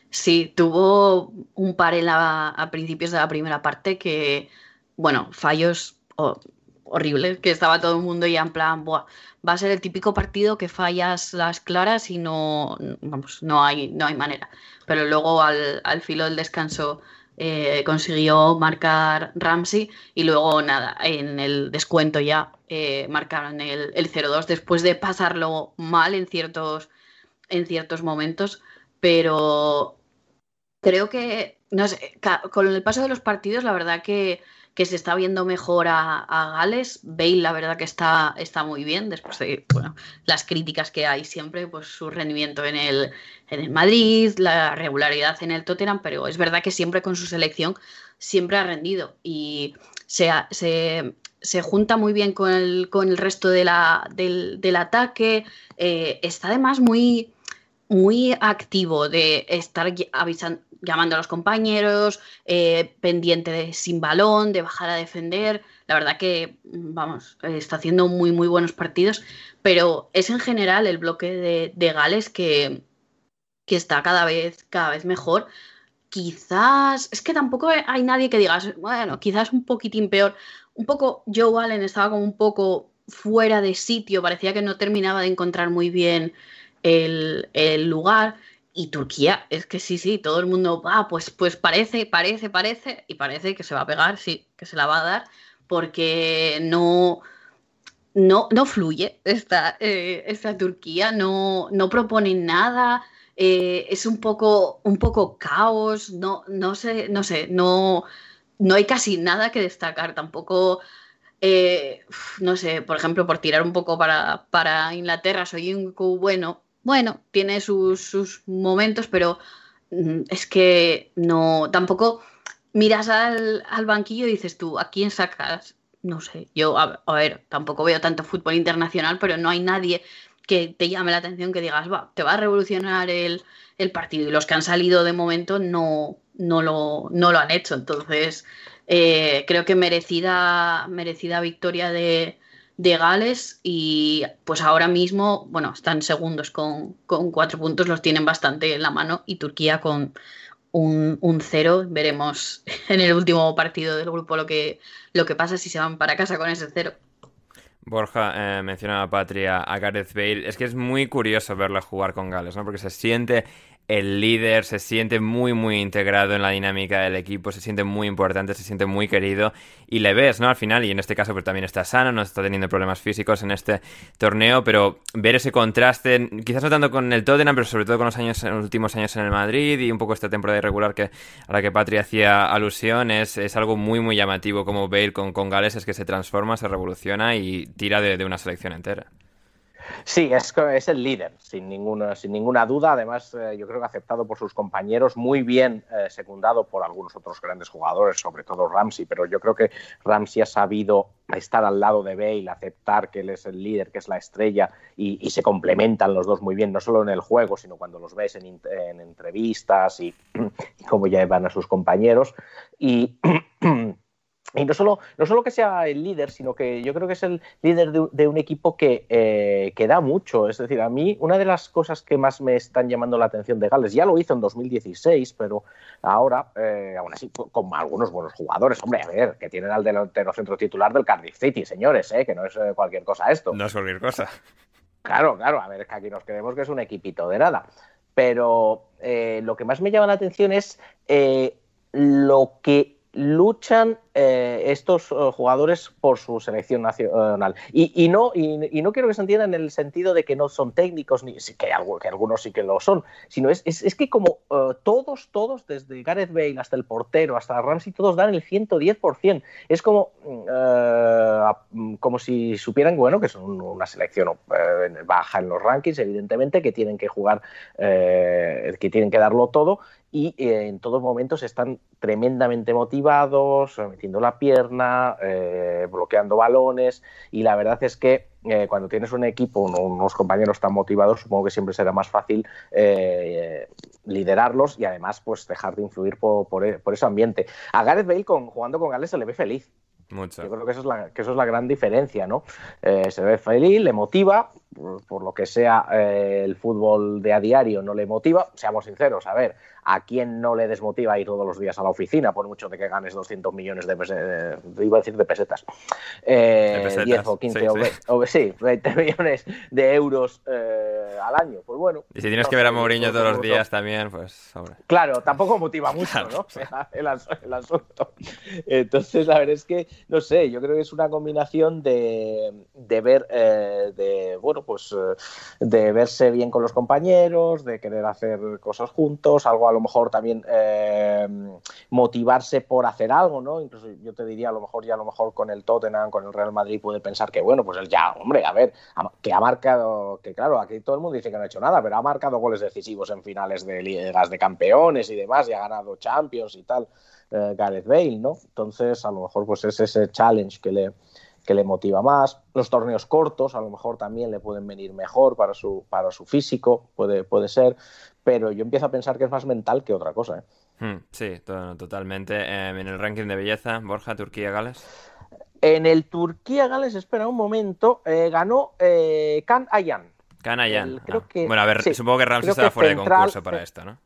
Sí, tuvo un par en la, a principios de la primera parte que, bueno, fallos horribles, que estaba todo el mundo ya en plan, Buah, va a ser el típico partido que fallas las claras y no, vamos, no hay, no hay manera. Pero luego al, al filo del descanso eh, consiguió marcar Ramsey y luego nada, en el descuento ya eh, marcaron el, el 0-2 después de pasarlo mal en ciertos, en ciertos momentos, pero creo que, no sé, con el paso de los partidos, la verdad que, se está viendo mejor a, Gales. Bale, la verdad que está, está muy bien, después de bueno, las críticas que hay siempre, pues su rendimiento en el, en el Madrid, la regularidad en el Tottenham, pero es verdad que siempre con su selección siempre ha rendido y se, se, junta muy bien con el, con el resto de la, del, ataque. Eh, está además muy muy activo de estar avisando, llamando a los compañeros, eh, pendiente de sin balón, de bajar a defender. La verdad que, vamos, está haciendo muy, muy buenos partidos, pero es en general el bloque de, Gales que, que, está cada vez, cada vez mejor. Quizás, es que tampoco hay nadie que diga, bueno, quizás un poquitín peor. Un poco, Joe Allen estaba como un poco fuera de sitio, parecía que no terminaba de encontrar muy bien el, lugar. Y Turquía, es que sí, sí, todo el mundo, ah, pues, pues parece, parece, parece, y parece que se va a pegar, sí, que se la va a dar, porque no, no, no fluye esta, eh, esta Turquía, no, no propone nada, eh, es un poco, un poco caos, no, no sé, no sé, no, no hay casi nada que destacar, tampoco eh, no sé, por ejemplo, por tirar un poco para, para Inglaterra, soy un bueno, bueno, tiene sus, momentos, pero mm, es que no, tampoco miras al, banquillo y dices tú, ¿a quién sacas? No sé, yo, a, ver, tampoco veo tanto fútbol internacional, pero no hay nadie que te llame la atención, que digas, va, te va a revolucionar el, partido. Y los que han salido de momento no, no, lo, no lo han hecho. Entonces, eh, creo que merecida, merecida victoria de, de Gales y pues ahora mismo, bueno, están segundos con, con, cuatro puntos, los tienen bastante en la mano y Turquía con un, un, cero. Veremos <laughs> en el último partido del grupo lo que, lo que pasa si se van para casa con ese cero. Borja eh, mencionaba Patria, a Gareth Bale. Es que es muy curioso verle jugar con Gales, ¿no? Porque se siente el líder se siente muy, muy integrado en la dinámica del equipo, se siente muy importante, se siente muy querido y le ves, ¿no? Al final, y en este caso pues también está sano, no está teniendo problemas físicos en este torneo, pero ver ese contraste, quizás no tanto con el Tottenham, pero sobre todo con los años, los últimos años en el Madrid y un poco esta temporada irregular que, a la que Patria hacía alusión, es, algo muy, muy llamativo como Bale con, con Gales, es que se transforma, se revoluciona y tira de una selección entera. Sí, es, es el líder, sin ninguna, sin ninguna duda. Además, eh, yo creo que aceptado por sus compañeros, muy bien eh, secundado por algunos otros grandes jugadores, sobre todo Ramsey, pero yo creo que Ramsey ha sabido estar al lado de Bale, aceptar que él es el líder, que es la estrella, y, se complementan los dos muy bien, no solo en el juego, sino cuando los ves en, entrevistas y, <clears throat> y cómo llevan a sus compañeros. <clears throat> Y no solo, no solo que sea el líder, sino que yo creo que es el líder de, un equipo que, eh, que, da mucho. Es decir, a mí una de las cosas que más me están llamando la atención de Gales, ya lo hizo en 2016, pero ahora, eh, aún así, con algunos buenos jugadores. Hombre, a ver, que tienen al delantero centro titular del Cardiff City, señores, eh, que no es eh, cualquier cosa esto. No es cualquier cosa. Claro, claro, a ver, que aquí nos creemos que es un equipito de nada. Pero lo que más me llama la atención es lo que luchan eh, estos eh, jugadores por su selección nacional. Y, no, y, no quiero que se entienda en el sentido de que no son técnicos, ni que, que algunos sí que lo son, sino es, es, que como eh, todos, todos, desde Gareth Bale hasta el portero, hasta Ramsey, todos dan el 110%. Es como, mm, como si supieran, bueno, que son una selección baja en los rankings, evidentemente, que tienen que jugar, que tienen que darlo todo y en todos momentos están tremendamente motivados, metiendo la pierna, eh, bloqueando balones y la verdad es que eh, cuando tienes un equipo, unos compañeros tan motivados, supongo que siempre será más fácil eh, liderarlos y además pues dejar de influir por, ese ambiente. A Gareth Bale con, jugando con Gales se le ve feliz. Mucho. Yo creo que eso es la, que eso es la gran diferencia, ¿no? se ve feliz, le motiva, por, lo que sea el fútbol de a diario no le motiva, seamos sinceros, a ver, ¿A quién no le desmotiva ir todos los días a la oficina, por mucho de que ganes 200 millones de pesetas? Iba a decir de pesetas. Eh, 10 o 15 o, sí, 20 millones de euros eh, al año. Pues bueno. Y si tienes que ver a Mourinho todos los días también, pues Claro, tampoco motiva <laughs> mucho, ¿no? <laughs> El, asunto. Entonces, la verdad es que, no sé, yo creo que es una combinación de, de ver, eh, de, bueno, pues eh, de verse bien con los compañeros, de querer hacer cosas juntos, algo a lo mejor también eh, motivarse por hacer algo, ¿no? Incluso yo te diría, a lo mejor ya a lo mejor con el Tottenham, con el Real Madrid puede pensar que, bueno, pues él ya, hombre, a ver, que ha marcado, que claro, aquí todo el mundo dice que no ha hecho nada, pero ha marcado goles decisivos en finales de ligas de campeones y demás, y ha ganado Champions y tal, eh, Gareth Bale, ¿no? Entonces, a lo mejor pues es ese challenge que le, que le motiva más. Los torneos cortos a lo mejor también le pueden venir mejor para su, para su físico, puede, puede ser pero yo empiezo a pensar que es más mental que otra cosa. ¿eh? Hmm, sí, totalmente. Em, en el ranking de belleza, Borja, Turquía, Gales. En el Turquía-Gales, espera un momento, eh, ganó eh, Kan Ayan. Kan Ayan. Ah. bueno, a ver, supongo que Ramsey estaba fuera de concurso para esto, ¿no?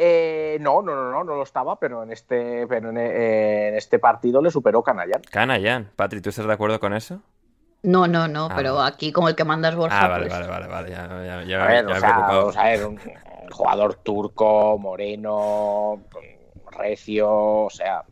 Eh, no, no, no, no, no lo estaba, pero en este, pero en, este partido le superó Canayan. Canayan. Patri, ¿tú estás de acuerdo con eso? No, no, no, ah, pero aquí como el que mandas Borja. Ah, vale, pues vale, vale, vale, ya, ya, ya, a ver, o sea, vamos a ver, un jugador turco, moreno, recio, o sea,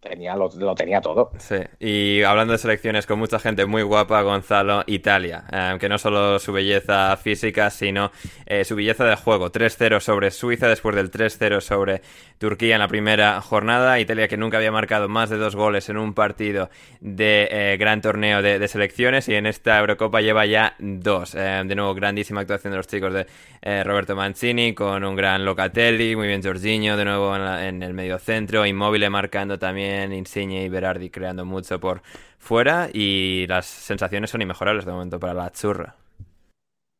Tenía, lo, tenía todo. Sí, y hablando de selecciones con mucha gente muy guapa, Gonzalo, Italia. Eh, que no solo su belleza física, sino eh, su belleza de juego. 3-0 sobre Suiza después del 3-0 sobre Turquía en la primera jornada. Italia que nunca había marcado más de dos goles en un partido de eh, gran torneo de, selecciones y en esta Eurocopa lleva ya dos. de nuevo, grandísima actuación de los chicos de Roberto Mancini con un gran Locatelli, muy bien Jorginho de nuevo en, en el medio centro, Inmóvil marcando también Insigne y Berardi creando mucho por fuera y las sensaciones son inmejorables de momento para la churra.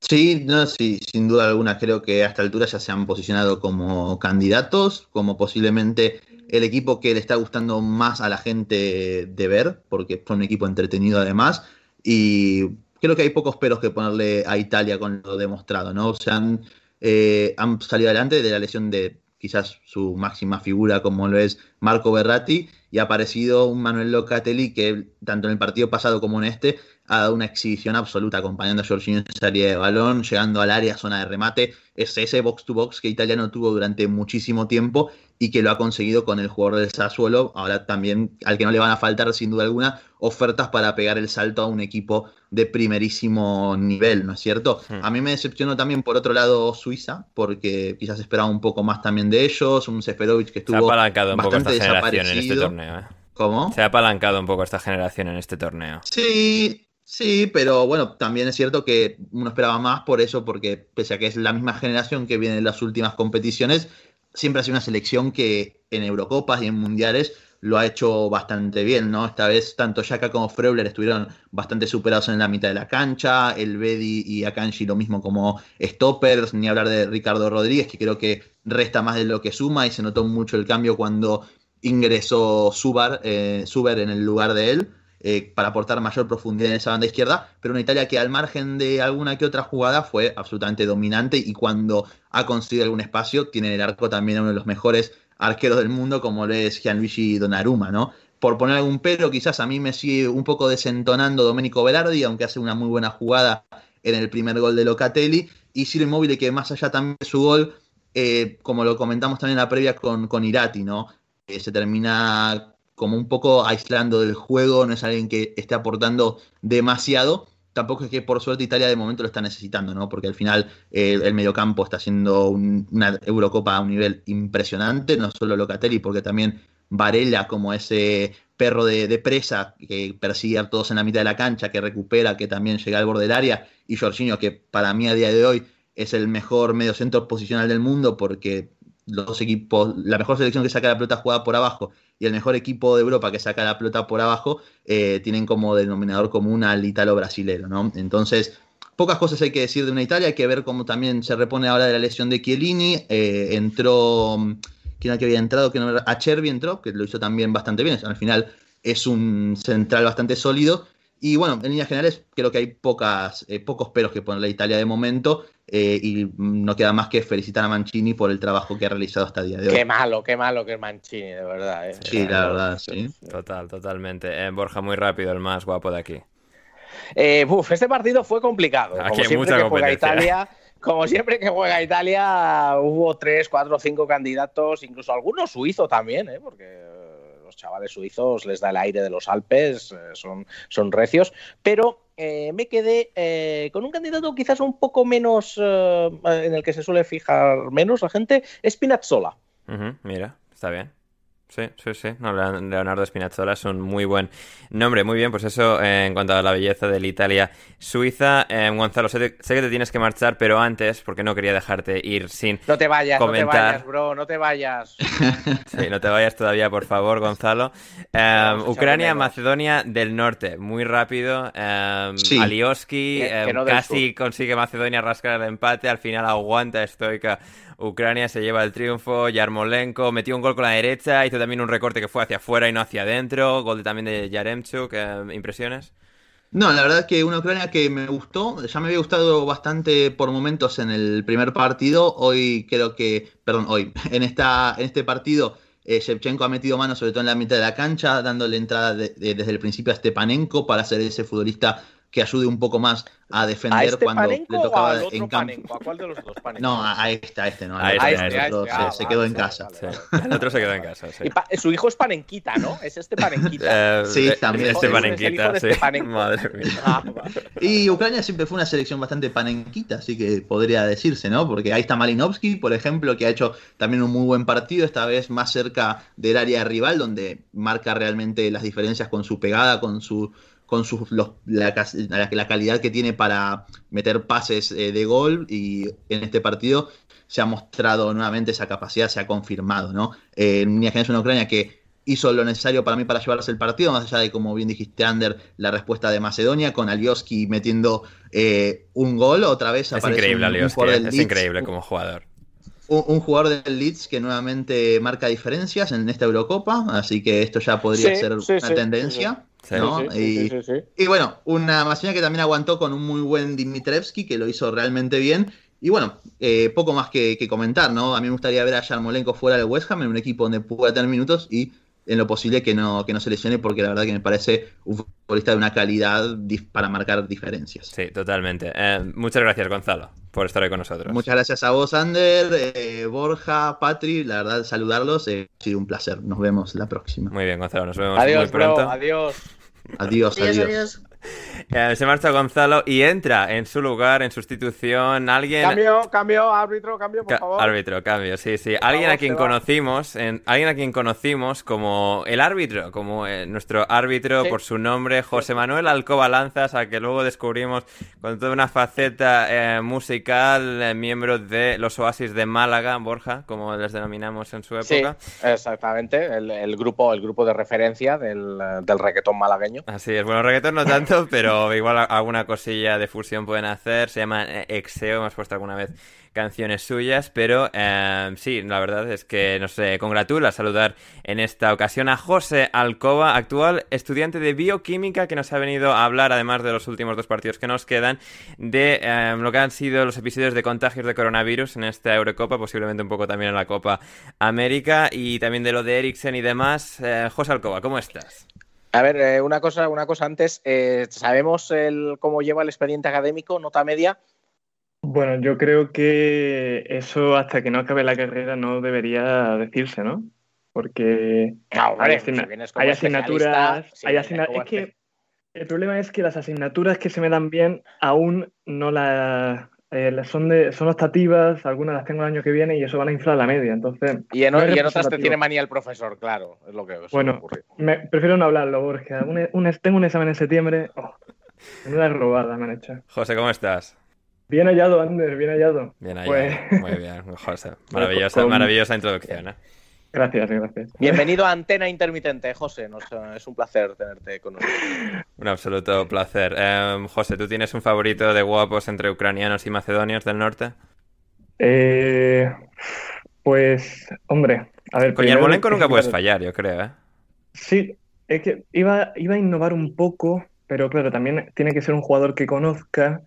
Sí, no, sí, sin duda alguna creo que a esta altura ya se han posicionado como candidatos, como posiblemente el equipo que le está gustando más a la gente de ver, porque son un equipo entretenido además, y creo que hay pocos peros que ponerle a Italia con lo demostrado, ¿no? O sea, han, eh, han salido adelante de la lesión de quizás su máxima figura como lo es Marco Berratti y ha aparecido un Manuel Locatelli que tanto en el partido pasado como en este ha dado una exhibición absoluta acompañando a Jorginho en salida de balón, llegando al área, zona de remate, es ese box to box que Italia no tuvo durante muchísimo tiempo y que lo ha conseguido con el jugador del Sassuolo, ahora también al que no le van a faltar sin duda alguna ofertas para pegar el salto a un equipo de primerísimo nivel, ¿no es cierto? Hmm. A mí me decepcionó también por otro lado Suiza, porque quizás esperaba un poco más también de ellos, un Seferovic que estuvo Se ha apalancado un poco esta generación en este torneo, ¿eh? ¿Cómo? Se ha apalancado un poco esta generación en este torneo. Sí, Sí, pero bueno, también es cierto que uno esperaba más por eso, porque pese a que es la misma generación que viene en las últimas competiciones, siempre ha sido una selección que en Eurocopas y en Mundiales lo ha hecho bastante bien, ¿no? Esta vez tanto Yaka como Freuler estuvieron bastante superados en la mitad de la cancha, el Bedi y Akanji lo mismo como stoppers, ni hablar de Ricardo Rodríguez, que creo que resta más de lo que suma y se notó mucho el cambio cuando ingresó Subar, eh, Suber en el lugar de él. Eh, para aportar mayor profundidad en esa banda izquierda, pero una Italia que al margen de alguna que otra jugada fue absolutamente dominante y cuando ha conseguido algún espacio tiene en el arco también a uno de los mejores arqueros del mundo como lo es Gianluigi Donnarumma, ¿no? Por poner algún pero, quizás a mí me sigue un poco desentonando Domenico Velardi, aunque hace una muy buena jugada en el primer gol de Locatelli, y Ciro Immobile que más allá también de su gol, eh, como lo comentamos también en la previa con, con Irati, ¿no? Eh, se termina como un poco aislando del juego, no es alguien que esté aportando demasiado. Tampoco es que por suerte Italia de momento lo está necesitando, ¿no? Porque al final el mediocampo está haciendo una Eurocopa a un nivel impresionante, no solo Locatelli, porque también Varela como ese perro de, presa que persigue a todos en la mitad de la cancha, que recupera, que también llega al borde del área, y Jorginho, que para mí a día de hoy es el mejor mediocentro posicional del mundo porque los equipos, la mejor selección que saca la pelota jugada por abajo y el mejor equipo de Europa que saca la pelota por abajo, eh, tienen como denominador común al italo brasilero, ¿no? Entonces, pocas cosas hay que decir de una Italia, hay que ver cómo también se repone ahora de la lesión de Chiellini, eh, entró, ¿quién era que había entrado? Que no era, Acherbi entró, que lo hizo también bastante bien, al final es un central bastante sólido, y bueno, en líneas generales creo que hay pocas, eh, pocos peros que ponerle a Italia de momento eh, y no queda más que felicitar a Mancini por el trabajo que ha realizado hasta el día de hoy. Qué malo, qué malo que es Mancini, de verdad. ¿eh? Sí, la verdad, sí. Total, totalmente. Borja, muy rápido, el más guapo de aquí. uf, este partido fue complicado. Como siempre que juega Italia, como siempre que juega Italia, hubo tres, cuatro, cinco candidatos, incluso algunos suizos también, ¿eh? porque chavales suizos les da el aire de los Alpes, eh, son, son recios, pero eh, me quedé eh, con un candidato quizás un poco menos, en el que se suele fijar menos la gente, Spinazzola. mira, está bien. Sí, sí, sí. Leonardo Spinazzola es un muy buen nombre. Muy bien, pues eso en cuanto a la belleza de la Italia Suiza. Gonzalo, sé, que te tienes que marchar, pero antes, porque no quería dejarte ir sin No te vayas, comentar. no te vayas, bro, no te vayas. <laughs> sí, no te vayas todavía, por favor, Gonzalo. Ucrania, Macedonia del Norte. Muy rápido. Alioski casi consigue Macedonia rascar el empate. Al final aguanta Stoica Ucrania se lleva el triunfo, Yarmolenko metió un gol con la derecha, hizo también un recorte que fue hacia afuera y no hacia adentro, gol también de Yaremchuk, eh, ¿impresiones? No, la verdad es que una Ucrania que me gustó, ya me había gustado bastante por momentos en el primer partido, hoy creo que, perdón, hoy, <laughs> en, esta, en este partido eh, Shevchenko ha metido mano sobre todo en la mitad de la cancha, dándole entrada desde el principio a Stepanenko para ser ese futbolista que ayude un poco más a defender este cuando le tocaba en campo. ¿A cuál de los dos? No, a este, a este, no. A, este, este, otro, este. se, quedó en casa. El otro se quedó en casa, su hijo es Panenquita, ¿no? Es este Panenquita. Eh, <laughs> sí, también. Este Panenquita, sí. Madre mía. Ah, y Ucrania siempre fue una selección bastante panenquita, así que podría decirse, ¿no? Porque ahí está Malinovsky, por ejemplo, que ha hecho también un muy buen partido, esta vez más cerca del área rival, donde marca realmente las diferencias con su pegada, con su con la, calidad que tiene para meter pases eh, de gol y en este partido se ha mostrado nuevamente esa capacidad, se ha confirmado, ¿no? Eh, en una Ucrania que hizo lo necesario para mí para llevarse el partido, más allá de, como bien dijiste, Ander, la respuesta de Macedonia, con Alioski metiendo eh, un gol, otra vez es increíble, Alioski, es increíble como jugador. Un, jugador del Leeds que nuevamente marca diferencias en esta Eurocopa, así que esto ya podría ser una tendencia. Y, bueno, una Macedonia que también aguantó con un muy buen Dimitrevski, que lo hizo realmente bien. Y bueno, eh, poco más que, comentar, ¿no? A mí me gustaría ver a Yarmolenko fuera del West Ham en un equipo donde pueda tener minutos y en lo posible que no, que no se lesione porque la verdad que me parece un futbolista de una calidad para marcar diferencias. Sí, totalmente. Eh, muchas gracias, Gonzalo, por estar hoy con nosotros. Muchas gracias a vos, Ander, eh, Borja, Patri. La verdad, saludarlos. Eh, ha sido un placer. Nos vemos la próxima. Muy bien, Gonzalo. Nos vemos muy pronto. adiós. Adiós, adiós. adiós. Eh, se marcha Gonzalo y entra en su lugar, en sustitución, alguien... Cambio, cambio, árbitro, cambio, por favor. Árbitro, cambio, sí, sí. alguien a quien conocimos, alguien a quien conocimos como el árbitro, como eh, nuestro árbitro por su nombre, José Manuel Alcoba Lanzas, a que luego descubrimos con toda una faceta eh, musical, miembro de los Oasis de Málaga, Borja, como les denominamos en su época. exactamente, el, grupo, el grupo de referencia del, del reggaetón malagueño. Así es, bueno, reggaetón no tanto <laughs> pero igual alguna cosilla de fusión pueden hacer. Se llama eh, Exeo, hemos puesto alguna vez canciones suyas, pero em, sí, la verdad es que nos congratula saludar en esta ocasión a José Alcoba, actual estudiante de bioquímica que nos ha venido a hablar, además de los últimos dos partidos que nos quedan, de em, lo que han sido los episodios de contagios de coronavirus en esta Eurocopa, posiblemente un poco también en la Copa América y también de lo de Eriksen y demás. Eh, José Alcoba, ¿cómo estás? A ver, eh, una cosa, una cosa antes. Eh, ¿Sabemos el, cómo lleva el expediente académico, nota media? Bueno, yo creo que eso hasta que no acabe la carrera no debería decirse, ¿no? Porque hay, asignaturas, hay asignaturas. Es que el problema es que las asignaturas que se me dan bien aún no las eh, son, de, son optativas, algunas las tengo el año que viene y eso van a inflar la media. Entonces, y en, otras te tiene manía el profesor, claro, es lo que Bueno, me, prefiero no hablarlo, Borja. tengo un examen en septiembre. Oh, una robada me han hecho. José, ¿cómo estás? Bien hallado, Ander, bien hallado. Bien hallado, pues muy bien, <laughs> José. Maravillosa, maravillosa introducción. ¿eh? Gracias, gracias. Bienvenido a Antena Intermitente, José. es un placer tenerte con nosotros. Un absoluto placer. Em, José, ¿tú tienes un favorito de guapos entre ucranianos y macedonios del norte? Eh, pues, hombre, a ver. Con Yarmolenko nunca puedes fallar, yo creo, ¿eh? Sí, es que iba, iba a innovar un poco, pero claro, también tiene que ser un jugador que conozca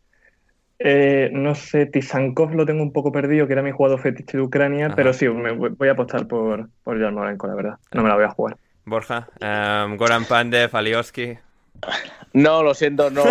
eh, no sé, Tisankov lo tengo un poco perdido, que era mi jugador fetiche de Ucrania, pero sí, me voy a apostar por, por Yarmolenko, la verdad. No me la voy a jugar. Borja, um, Goran Pandev, Alioski. No, lo siento, no.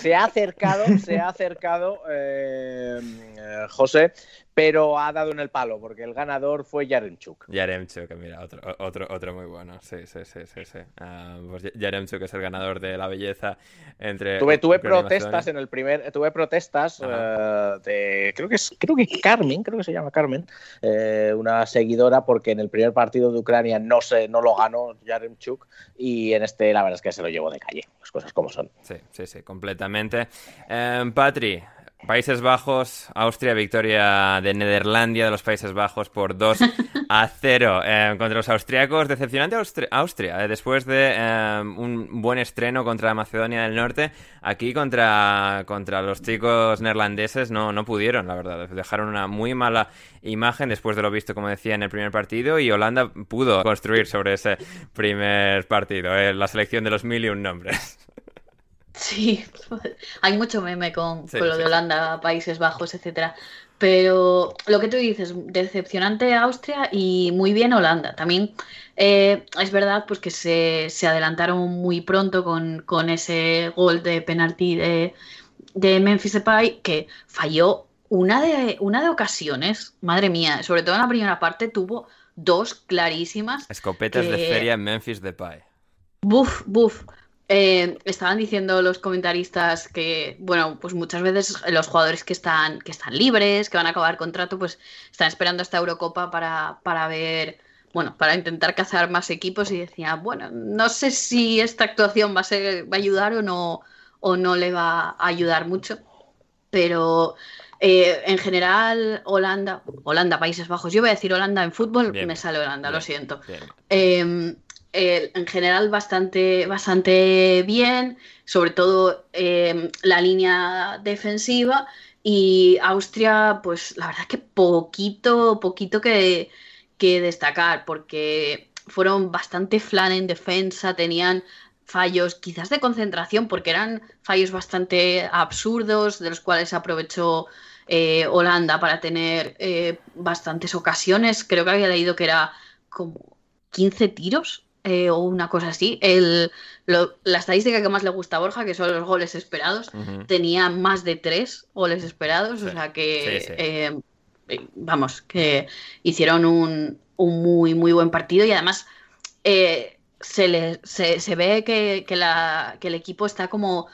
Se ha acercado, se ha acercado eh, eh, José, pero ha dado en el palo, porque el ganador fue Yaremchuk. Yaremchuk, mira, otro, otro, otro muy bueno. Sí, sí, sí, sí. sí. Uh, pues Yaremchuk es el ganador de la belleza entre. Tuve, tuve protestas en el primer. Tuve protestas uh, de. Creo que es, creo que Carmen, creo que se llama Carmen, eh, una seguidora, porque en el primer partido de Ucrania no se, no lo ganó Yaremchuk, y en este la verdad es que se lo llevó de calle, las cosas como son. Sí, sí, sí, completamente. Um, Patri, Países Bajos, Austria, victoria de Nederlandia de los Países Bajos por 2 <laughs> a 0 eh, contra los austriacos. Decepcionante Austria, eh, después de eh, un buen estreno contra Macedonia del Norte. Aquí contra, contra los chicos neerlandeses no, no pudieron, la verdad. Dejaron una muy mala imagen después de lo visto, como decía, en el primer partido. Y Holanda pudo construir sobre ese primer partido. la selección de los mil y un nombres. Sí, <laughs> hay mucho meme con, lo de Holanda, Países Bajos, etcétera. Pero lo que tú dices, decepcionante Austria y muy bien Holanda. También eh, es verdad pues que se, adelantaron muy pronto con, ese gol de penalti de, de Memphis Depay que falló una de, una de ocasiones. Madre mía, sobre todo en la primera parte tuvo dos clarísimas. Escopetas de feria en Memphis Depay. Buf, buf. Eh, estaban diciendo los comentaristas que, bueno, pues muchas veces los jugadores que están, que están libres, que van a acabar contrato, pues están esperando esta Eurocopa para, para ver, bueno, para intentar cazar más equipos y decía, bueno, no sé si esta actuación va a, ser, va a ayudar o no, o no le va a ayudar mucho, pero eh, en general, Holanda, Holanda, Países Bajos, yo voy a decir Holanda en fútbol, me sale Holanda, lo siento. Em, en general bastante, bastante bien, sobre todo em, la línea defensiva. Y Austria, pues la verdad que poquito, poquito que, que destacar, porque fueron bastante flan en defensa, tenían fallos quizás de concentración, porque eran fallos bastante absurdos, de los cuales aprovechó eh, Holanda para tener eh, bastantes ocasiones. Creo que había leído que era como 15 tiros eh, o una cosa así. El, la estadística que más le gusta a Borja, que son los goles esperados, tenía más de tres goles esperados, o sea que, vamos, que hicieron un, un, muy, muy buen partido y además se, le, se, ve que, la, que el equipo está como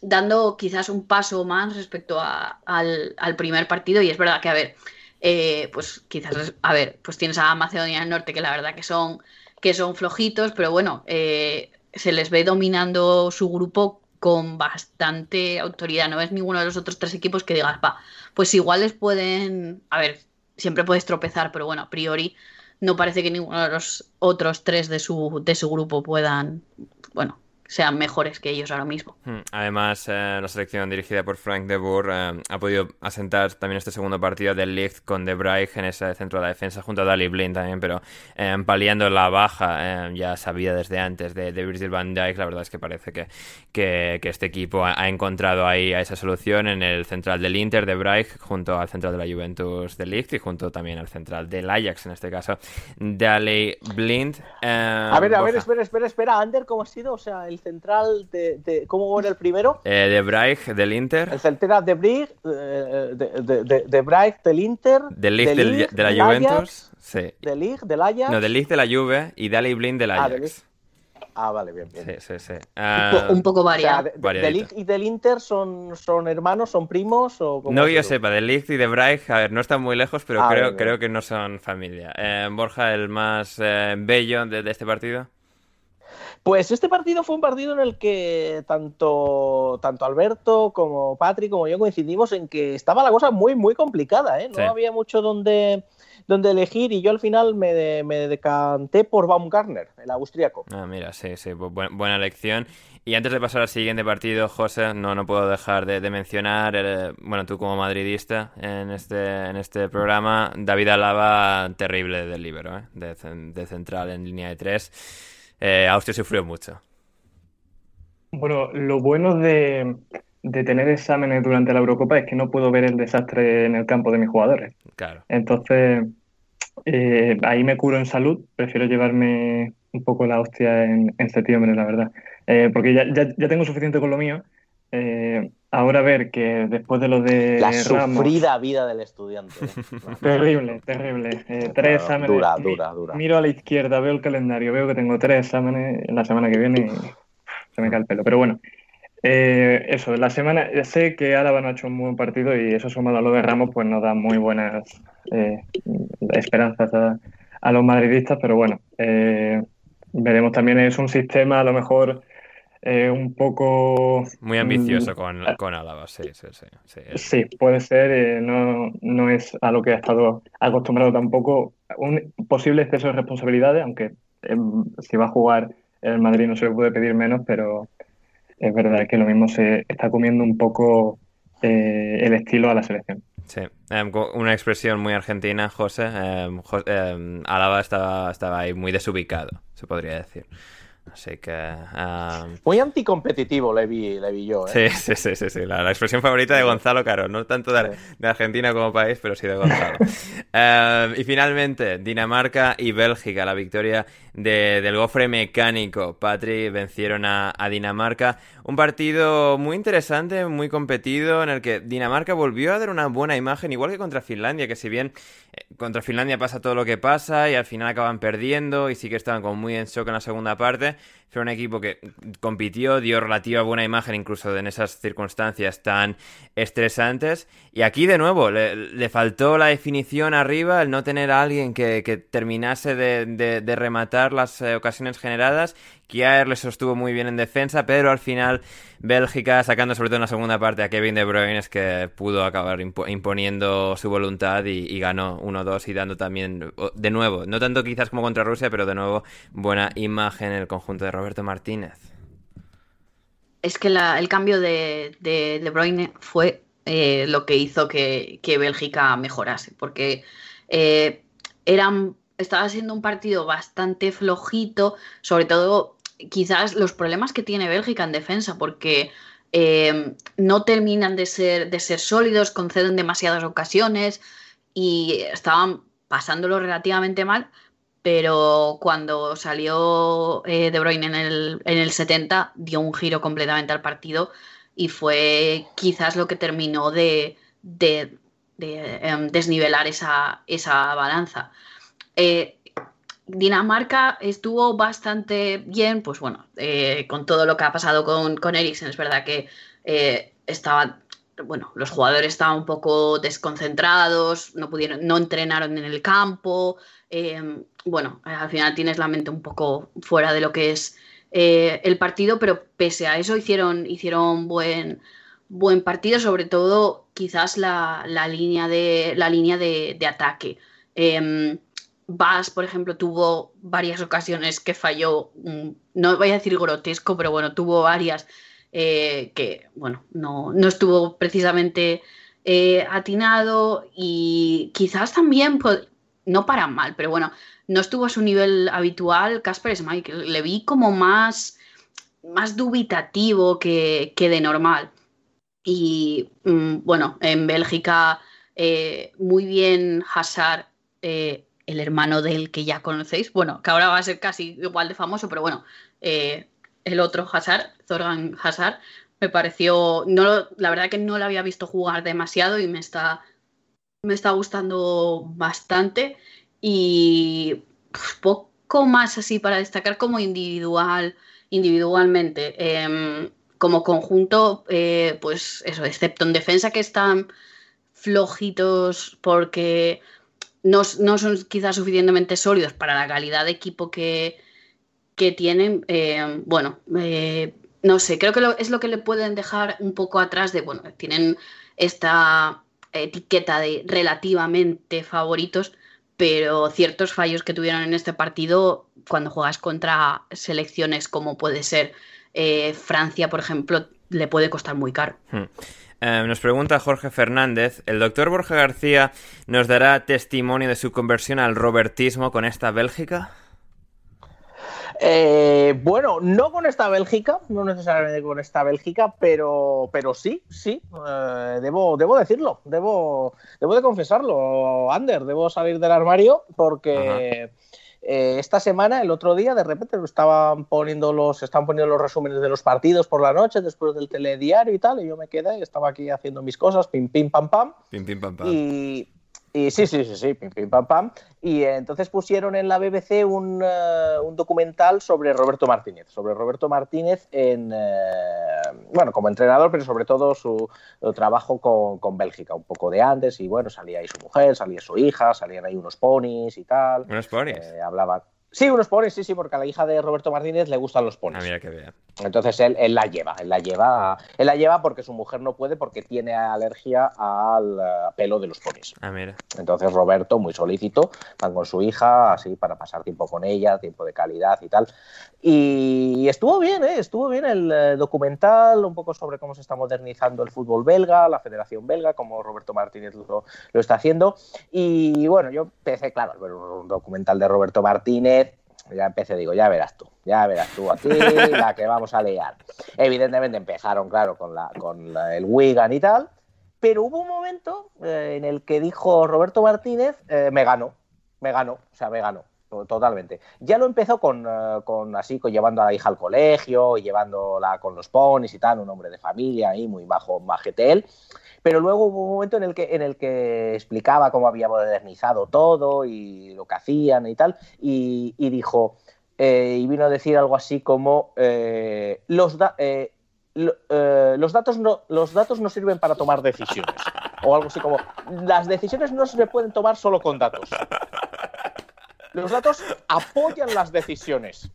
dando quizás un paso más respecto al, primer partido y es verdad que, a ver, eh, pues quizás, a ver, pues tienes a Macedonia del Norte que la verdad que son, que son flojitos, pero bueno, eh, se les ve dominando su grupo con bastante autoridad, no es ninguno de los otros tres equipos que digas, va, pues igual les pueden, a ver, siempre puedes tropezar, pero bueno, a priori no parece que ninguno de los otros tres de su, de su grupo puedan, bueno, sean mejores que ellos ahora mismo. Hmm. Además, eh, la selección dirigida por Frank de Boer eh, ha podido asentar también este segundo partido del Ligt con De Bruyne en ese centro de la defensa junto a Dali Blind también, pero eh, paliando la baja ya sabía desde antes de, de, Virgil van Dijk, la verdad es que parece que, que, este equipo ha, encontrado ahí a esa solución en el central del Inter de Bruyne junto al central de la Juventus del Ligt y junto también al central del Ajax en este caso, Dali Blind. a ver, a ver, espera, espera, espera, Ander, ¿cómo ha sido? O sea, el central de, ¿cómo era el primero? Eh, de Braich del Inter. El central de Braich, eh, de, de, de Braich del Inter. Del Lig de la Juventus. sí. Del Lig del Ajax. No, del Lig de la Juve y Dali Blind del ah, Ajax. Ah, vale, bien, bien. Sí, sí, sí. un, poco variado. ¿Del Lig y del Inter son, son hermanos, son primos? O no que yo sepa, del Lig y de Braich, a ver, no están muy lejos, pero ah, creo, creo que no son familia. Eh, Borja, el más bello de, este partido. Pues este partido fue un partido en el que tanto, tanto Alberto como Patrick como yo coincidimos en que estaba la cosa muy, muy complicada. ¿eh? No había mucho donde, donde elegir y yo al final me, me decanté por Baumgartner, el austriaco. Ah, mira, sí, sí, buena elección. Y antes de pasar al siguiente partido, José, no, no puedo dejar de, mencionar, eh, bueno, tú como madridista en este, en este programa, David Alaba, terrible del libro, ¿eh? de, de central en línea de tres. Eh, Austria sufrió mucho. Bueno, lo bueno de, tener exámenes durante la Eurocopa es que no puedo ver el desastre en el campo de mis jugadores. Claro. Entonces, eh, ahí me curo en salud. Prefiero llevarme un poco la hostia en, septiembre, la verdad. Eh, porque ya, ya, tengo suficiente con lo mío. Ahora ver que después de lo de la sufrida vida del estudiante <laughs> terrible terrible. Eh, tres exámenes. Dura dura dura. miro a la izquierda veo el calendario veo que tengo tres exámenes la semana que viene y se me cae el pelo. Pero bueno eh, eso la semana sé que Álava no ha hecho un buen partido y eso sumado a lo de Ramos pues nos da muy buenas eh, esperanzas a, a, los madridistas pero bueno veremos también es un sistema a lo mejor eh, un poco... Muy ambicioso mm, con, ah. con Álava, sí, sí, sí. Sí, puede ser, eh, no, no, es a lo que ha estado acostumbrado tampoco. Un posible exceso de responsabilidades, aunque em, si va a jugar el Madrid no se le puede pedir menos, pero es verdad que lo mismo se está comiendo un poco eh, el estilo a la selección. Sí, em, una expresión muy argentina, José. Eh, Álava estaba, estaba ahí muy desubicado, se podría decir. Así que. Muy anticompetitivo le vi, le vi yo. ¿eh? Sí, sí, sí, sí, La, expresión favorita de Gonzalo Caro. No tanto de, Argentina como país, pero sí de Gonzalo. <laughs> y finalmente, Dinamarca y Bélgica. La victoria del gofre mecánico. Patri vencieron a, Dinamarca. Un partido muy interesante, muy competido, en el que Dinamarca volvió a dar una buena imagen, igual que contra Finlandia, que si bien eh, contra Finlandia pasa todo lo que pasa y al final acaban perdiendo y sí que estaban como muy en shock en la segunda parte, fue un equipo que compitió, dio relativa buena imagen incluso en esas circunstancias tan estresantes. Y aquí de nuevo, le, faltó la definición arriba, el no tener a alguien que, terminase de, rematar las eh, ocasiones generadas Kjaer le sostuvo muy bien en defensa, pero al final Bélgica, sacando sobre todo en la segunda parte a Kevin De Bruyne, es que pudo acabar imponiendo su voluntad y, ganó 1-2 y dando también, de nuevo, no tanto quizás como contra Rusia, pero de nuevo buena imagen en el conjunto de Roberto Martínez. Es que el cambio de, de, Bruyne fue eh, lo que hizo que, Bélgica mejorase, porque eh, eran, estaba siendo un partido bastante flojito, sobre todo quizás los problemas que tiene Bélgica en defensa, porque eh, no terminan de ser, sólidos, conceden demasiadas ocasiones y estaban pasándolo relativamente mal, pero cuando salió eh, De Bruyne en el, en el 70 dio un giro completamente al partido y fue quizás lo que terminó de, em, desnivelar esa, esa balanza. Eh, Dinamarca estuvo bastante bien, pues bueno, eh, con todo lo que ha pasado con, con Eriksen, es verdad que eh, estaba, bueno, los jugadores estaban un poco desconcentrados, no pudieron, no entrenaron en el campo, em, bueno, al final tienes la mente un poco fuera de lo que es eh, el partido, pero pese a eso hicieron, hicieron buen, buen partido, sobre todo quizás la, línea de, la línea de, de ataque. Bass, por ejemplo, tuvo varias ocasiones que falló, no voy a decir grotesco, pero bueno, tuvo varias eh, que, bueno, no, estuvo precisamente eh, atinado y quizás también, pues, no para mal, pero bueno, no estuvo a su nivel habitual. Casper Schmeichel le vi como más, más dubitativo que, de normal. Y mm, bueno, en Bélgica, eh, muy bien Hazard el hermano del que ya conocéis, bueno, que ahora va a ser casi igual de famoso, pero bueno, eh, el otro Hazard, Zorgan Hazard, me pareció, no, la verdad que no lo había visto jugar demasiado y me está, me está gustando bastante y poco más así para destacar como individual, individualmente. Em, como conjunto, eh, pues eso, excepto en defensa que están flojitos porque no, son quizás suficientemente sólidos para la calidad de equipo que, que tienen. Eh, bueno, eh, no sé, creo que es lo que le pueden dejar un poco atrás de, bueno, tienen esta etiqueta de relativamente favoritos, pero ciertos fallos que tuvieron en este partido cuando juegas contra selecciones como puede ser eh, Francia, por ejemplo, le puede costar muy caro. Hmm. Eh, nos pregunta Jorge Fernández, ¿el doctor Borja García nos dará testimonio de su conversión al robertismo con esta Bélgica? Eh, bueno, no con esta Bélgica, no necesariamente con esta Bélgica, pero, pero sí, sí, eh, debo, debo decirlo, debo, debo de confesarlo, Ander, debo salir del armario porque... Eh, esta semana, el otro día, de repente estaban poniendo los, estaban poniendo los resúmenes de los partidos por la noche después del telediario y tal, y yo me quedé y estaba aquí haciendo mis cosas, pim pim pam pam. Pim pim pam pam. Y, y sí, sí, sí, sí, pim, pim, pam, pam. Y entonces pusieron en la BBC un, eh, un documental sobre Roberto Martínez, sobre Roberto Martínez en, eh, bueno, como entrenador, pero sobre todo su, trabajo con, con, Bélgica, un poco de antes, y bueno, salía ahí su mujer, salía su hija, salían ahí unos ponis y tal. Unos ponis. Eh, hablaba, Sí, unos ponis, sí, sí, porque a la hija de Roberto Martínez le gustan los ponis. Ah, mira que vea. Entonces él, él, la lleva, él la lleva, él la lleva porque su mujer no puede porque tiene alergia al eh, pelo de los ponis. Ah, mira. Entonces Roberto, muy solícito, van con su hija, así, para pasar tiempo con ella, tiempo de calidad y tal. Y estuvo bien, ¿eh? estuvo bien el eh, documental, un poco sobre cómo se está modernizando el fútbol belga, la Federación Belga, como Roberto Martínez lo, lo está haciendo. Y bueno, yo empecé, claro, a ver un documental de Roberto Martínez ya empecé, digo, ya verás tú, ya verás tú aquí <laughs> la que vamos a liar. Evidentemente empezaron, claro, con, la, con el Wigan y tal, pero hubo un momento eh, en el que dijo Roberto Martínez, eh, me ganó, me ganó, o sea, me ganó, totalmente. Ya lo empezó con, eh, con así, con llevando a la hija al colegio y llevándola con los ponis y tal, un hombre de familia ahí, muy bajo, majete pero luego hubo un momento en el que, en el que explicaba cómo había modernizado todo y lo que hacían y tal, y, dijo, eh, y vino a decir algo así como, eh, los, los, datos no, los datos no sirven para tomar decisiones, o algo así como, las decisiones no se pueden tomar solo con datos. Los datos apoyan las decisiones.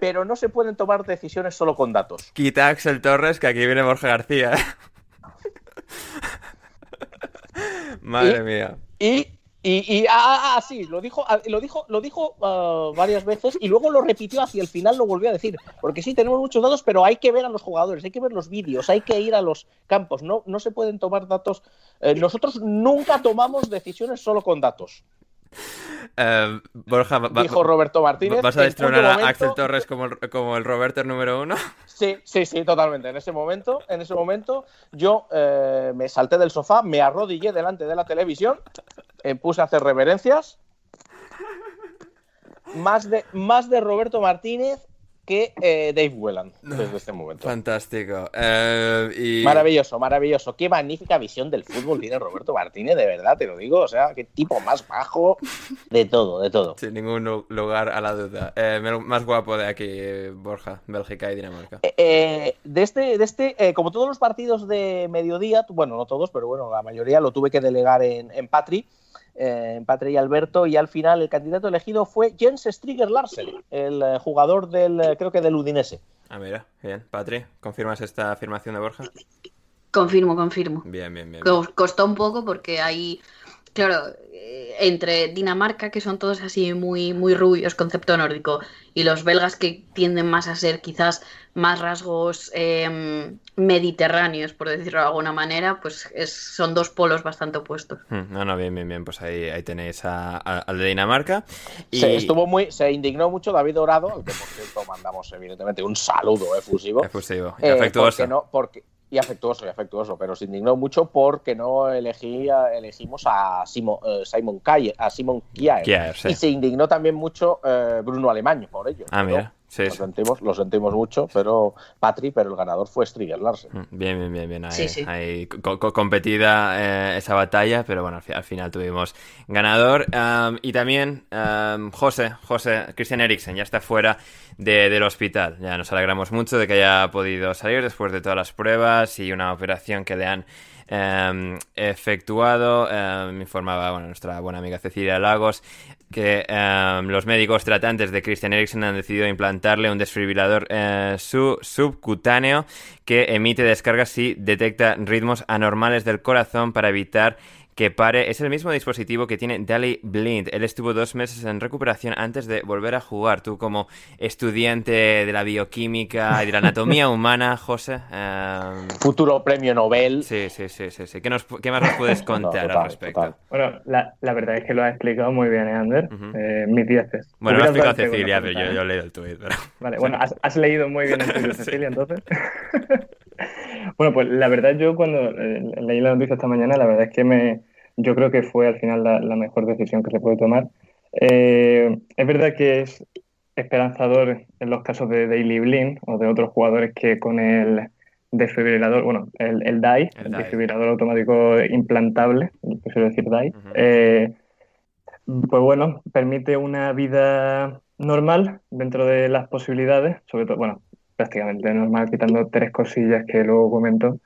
pero no se pueden tomar decisiones solo con datos. Quita Axel Torres, que aquí viene Borja García. <laughs> Madre mía. Y y, ah, ah, ah, sí, lo dijo, ah, lo dijo, lo dijo varias veces y luego lo repitió hacia el final, lo volvió a decir. Porque sí, tenemos muchos datos, pero hay que ver a los jugadores, hay que ver los vídeos, hay que ir a los campos. No, no se pueden tomar datos. Eh, nosotros nunca tomamos decisiones solo con datos. <laughs> Eh, Borja, dijo Roberto Martínez. ¿Vas a destronar a Axel Torres como el, como el Roberto número uno? <laughs> Sí, sí, sí, totalmente. En ese momento, en ese momento, yo eh, me salté del sofá, me arrodillé delante de la televisión, me puse a hacer reverencias. Más de, más de Roberto Martínez que eh, Dave Whelan desde este momento. Fantástico. Eh, maravilloso, maravilloso. Qué magnífica visión del fútbol tiene Roberto Martínez, de verdad, te lo digo. O sea, qué tipo más bajo. De todo, de todo. Sin ningún lugar a la duda. Eh, más guapo de aquí, Borja, Bélgica y Dinamarca. de este, de este como todos los partidos de mediodía, bueno, no todos, pero bueno, la mayoría lo tuve que delegar en, en Patri eh, Patri y Alberto, y al final el candidato elegido fue Jens Striger Larsen, el eh, jugador del, eh, creo que del Udinese. Ah, mira, bien. Patri, ¿confirmas esta afirmación de Borja? Confirmo, confirmo. Bien, bien, bien. Costó un poco porque hay, claro, eh, entre Dinamarca, que son todos así muy, muy rubios, concepto nórdico, y los belgas que tienden más a ser quizás más rasgos em, mediterráneos, por decirlo de alguna manera, pues son dos polos bastante opuestos. Hmm, no, no, bien, bien, bien, pues ahí, ahí tenéis al de Dinamarca. Y... Se, estuvo muy, se indignó mucho David Dorado, al que por cierto mandamos evidentemente un saludo efusivo. Efusivo, y afectuoso. Eh, no, porque, y afectuoso, y afectuoso, pero se indignó mucho porque no elegía, elegimos a Simon, uh, Simon Kier, a Simon Kier, y se indignó también mucho uh, Bruno Alemán por ello. Ah, mira lo, sentimos, lo sentimos mucho, pero Patri, pero el ganador fue Striger Larsen. Mm, bien, bien, bien, bien. Ahí, competida eh, esa batalla, pero bueno, al, final tuvimos ganador. y también José, José, Christian Eriksen ya está fuera del hospital. Ya nos alegramos mucho de que haya podido salir después de todas las pruebas y una operación que le han Em, efectuado. me em, informaba bueno, nuestra buena amiga Cecilia Lagos que em, los médicos tratantes de Christian Eriksen han decidido implantarle un desfibrilador eh, subcutáneo que emite descargas si detecta ritmos anormales del corazón para evitar que pare. Es el mismo dispositivo que tiene Dali Blind. Él estuvo dos meses en recuperación antes de volver a jugar. Tú como estudiante de la bioquímica y de la anatomía <laughs> humana, José. Em, Futuro premio Nobel. Sí, sí, sí, sí. sí. ¿Qué, nos, ¿Qué, más nos puedes <laughs> contar al respecto? Bueno, la, la, verdad es que lo has explicado muy bien, ¿eh, Ander. Eh, mis dieces. Bueno, lo ha explicado Cecilia, pero yo, yo, he leído el tuit. Pero... <laughs> Vale, bueno, has, has leído muy bien el tuit de Cecilia, entonces. bueno, pues la verdad yo cuando eh, leí la noticia esta mañana, la verdad es que me yo creo que fue al final la, mejor decisión que se puede tomar. Eh, es verdad que es esperanzador en los casos de Daily Blind o de otros jugadores que con el desfibrilador, bueno, el, el DAI, el, desfibrilador automático implantable, prefiero decir DAI, eh, pues bueno, permite una vida normal dentro de las posibilidades, sobre todo, bueno, prácticamente normal, quitando tres cosillas que luego comento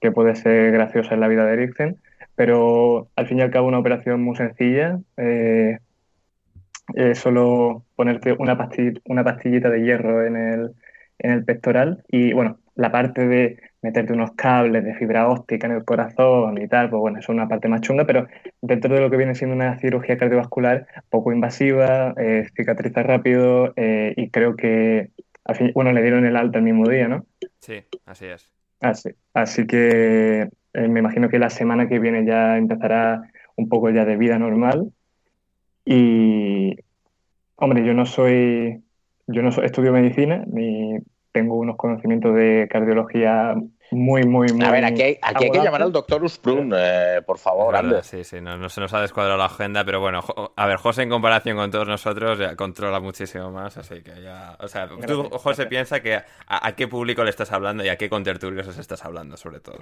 que puede ser graciosa en la vida de Eriksen. Pero al fin y al cabo una operación muy sencilla. Eh, solo ponerte una, pastillita, una pastillita de hierro en el, en el pectoral y bueno, la parte de meterte unos cables de fibra óptica en el corazón y tal, pues bueno, es una parte más chunga, pero dentro de lo que viene siendo una cirugía cardiovascular poco invasiva, eh, cicatriza rápido eh, y creo que, al fin, bueno, le dieron el alta el mismo día, ¿no? Sí, así es. Así, así que eh, me imagino que la semana que viene ya empezará un poco ya de vida normal. Y, hombre, yo no soy, yo no estudio medicina ni tengo unos conocimientos de cardiología muy, muy, muy. A ver, aquí hay, aquí hay que llamar al doctor Usprun, eh, por favor, Sí, sí, no, se nos ha descuadrado la agenda, pero bueno, a ver, José en comparación con todos nosotros ya controla muchísimo más, así que ya. O sea, tú, José, piensa que a, qué público le estás hablando y a qué contertulios os estás hablando, sobre todo.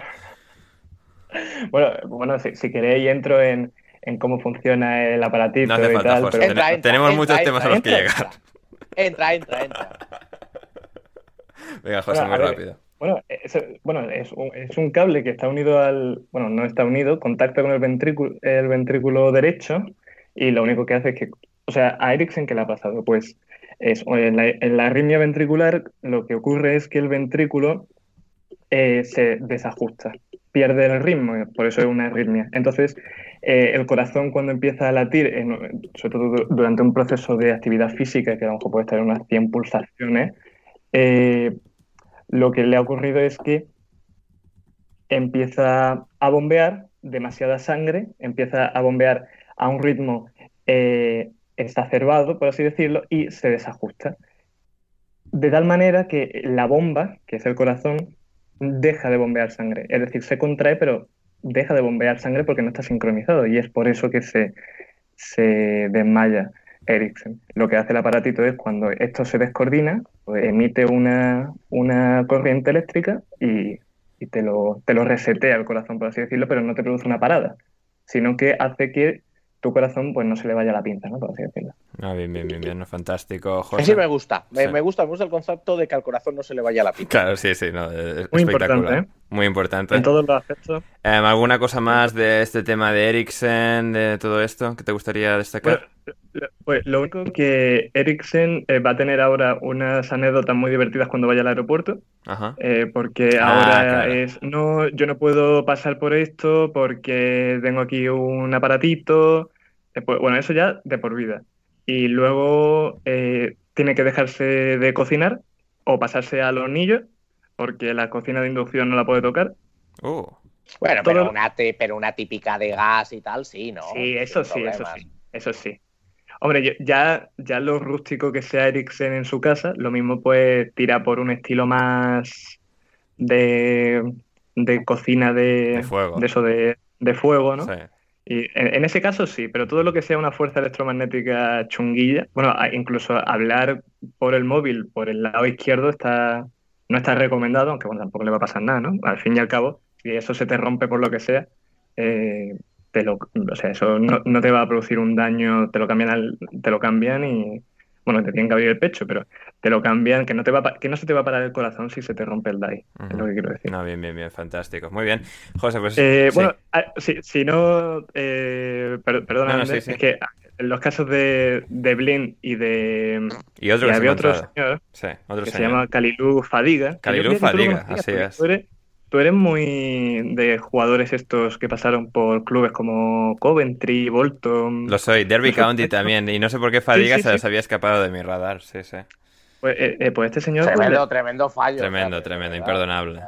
Bueno, bueno si, queréis entro en, cómo funciona el aparatito no hace falta, José, tenemos muchos temas a los que llegar. Entra, entra, entra. <laughs> Venga, José, muy rápido. Bueno, es, bueno es, un, es, un, cable que está unido al. Bueno, no está unido, contacta con el ventrículo, el ventrículo derecho y lo único que hace es que. O sea, a Ericsson, ¿qué le ha pasado? Pues en, la, arritmia ventricular lo que ocurre es que el ventrículo eh, se desajusta, pierde el ritmo, por eso es una arritmia. Entonces, eh, el corazón cuando empieza a latir, sobre todo durante un proceso de actividad física, que a lo mejor puede estar en unas 100 pulsaciones, eh, lo que le ha ocurrido es que empieza a bombear demasiada sangre, empieza a bombear a un ritmo eh, exacerbado, por así decirlo, y se desajusta. De tal manera que la bomba, que es el corazón, deja de bombear sangre. Es decir, se contrae, pero deja de bombear sangre porque no está sincronizado. Y es por eso que se, se desmaya Ericsson. Lo que hace el aparatito es cuando esto se descoordina, pues emite una, una corriente eléctrica y, y te, lo, te lo resetea el corazón, por así decirlo, pero no te produce una parada, sino que hace que tu corazón pues no se le vaya la pinza, ¿no? Por así decirlo. Ah, bien, bien, bien, bien, fantástico. José. Sí, me gusta. Me, gusta, me gusta el concepto de que al corazón no se le vaya la pinza. Claro, sí, sí, no, es Muy importante, ¿eh? Muy importante. En todos los aspectos. Em, ¿Alguna cosa más de este tema de Ericsson, de todo esto, que te gustaría destacar? pues lo único que Ericsson eh, va a tener ahora unas anécdotas muy divertidas cuando vaya al aeropuerto. Ajá. Eh, porque ah, ahora es, no, yo no puedo pasar por esto porque tengo aquí un aparatito bueno, eso ya de por vida. Y luego eh, tiene que dejarse de cocinar o pasarse al hornillo, porque la cocina de inducción no la puede tocar. Oh. Bueno, pero, una, pero una típica de gas y tal, sí, ¿no? Sí, eso sí, eso sí, eso sí. Hombre, ya, ya lo rústico que sea Ericsson en su casa, lo mismo pues tira por un estilo más de, de cocina de, fuego. de eso de, de fuego, ¿no? Sí. Y en, ese caso sí, pero todo lo que sea una fuerza electromagnética chunguilla, bueno, incluso hablar por el móvil por el lado izquierdo está no está recomendado, aunque bueno, tampoco le va a pasar nada, ¿no? Al fin y al cabo, si eso se te rompe por lo que sea, eh, te lo, o sea, eso no, no, te va a producir un daño, te lo cambian, al, te lo cambian y, bueno, te tienen que abrir el pecho, pero te lo cambian, que no, te va que no se te va a parar el corazón si se te rompe el DAI, es lo que quiero decir. No, bien, bien, bien, fantástico. Muy bien. José, pues... Eh, bueno, ah, si, no... Eh, perdona, es que en los casos de, de Blin y de... Y otro había otro señor, que se llama Kalilú Fadiga. Kalilú Fadiga, así es tú eres muy de jugadores estos que pasaron por clubes como Coventry, Bolton. Lo soy, Derby County también. Y no sé por qué Fadiga se les había escapado de mi radar, sí, sí. Pues, eh, eh, pues este señor. Pues, tremendo, tremendo fallo. Tremendo, tremendo, imperdonable.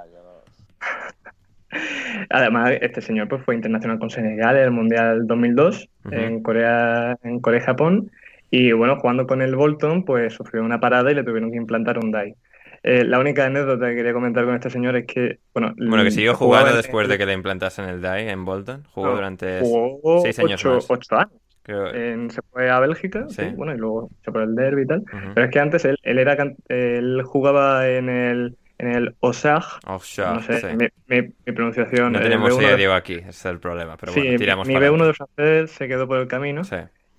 <laughs> Además, este señor pues, fue internacional con Senegal en el Mundial 2002 en Corea, en Corea y Japón. Y bueno, jugando con el Bolton, pues sufrió una parada y le tuvieron que implantar un DAI. Eh, la única anécdota que quería comentar con este señor es que, bueno... Bueno, que siguió jugando después de que le implantasen el DAI en Bolton. Jugó durante seis años más. Ocho años. se fue a Bélgica, ¿Sí? bueno, y luego se fue al derby y tal. Pero es que antes él, él, era, él jugaba en el, en el OSAG. no sé, mi, pronunciación. No tenemos idea, Diego, aquí, ese es el problema. Pero bueno, tiramos mi B1 de francés se quedó por el camino. Sí.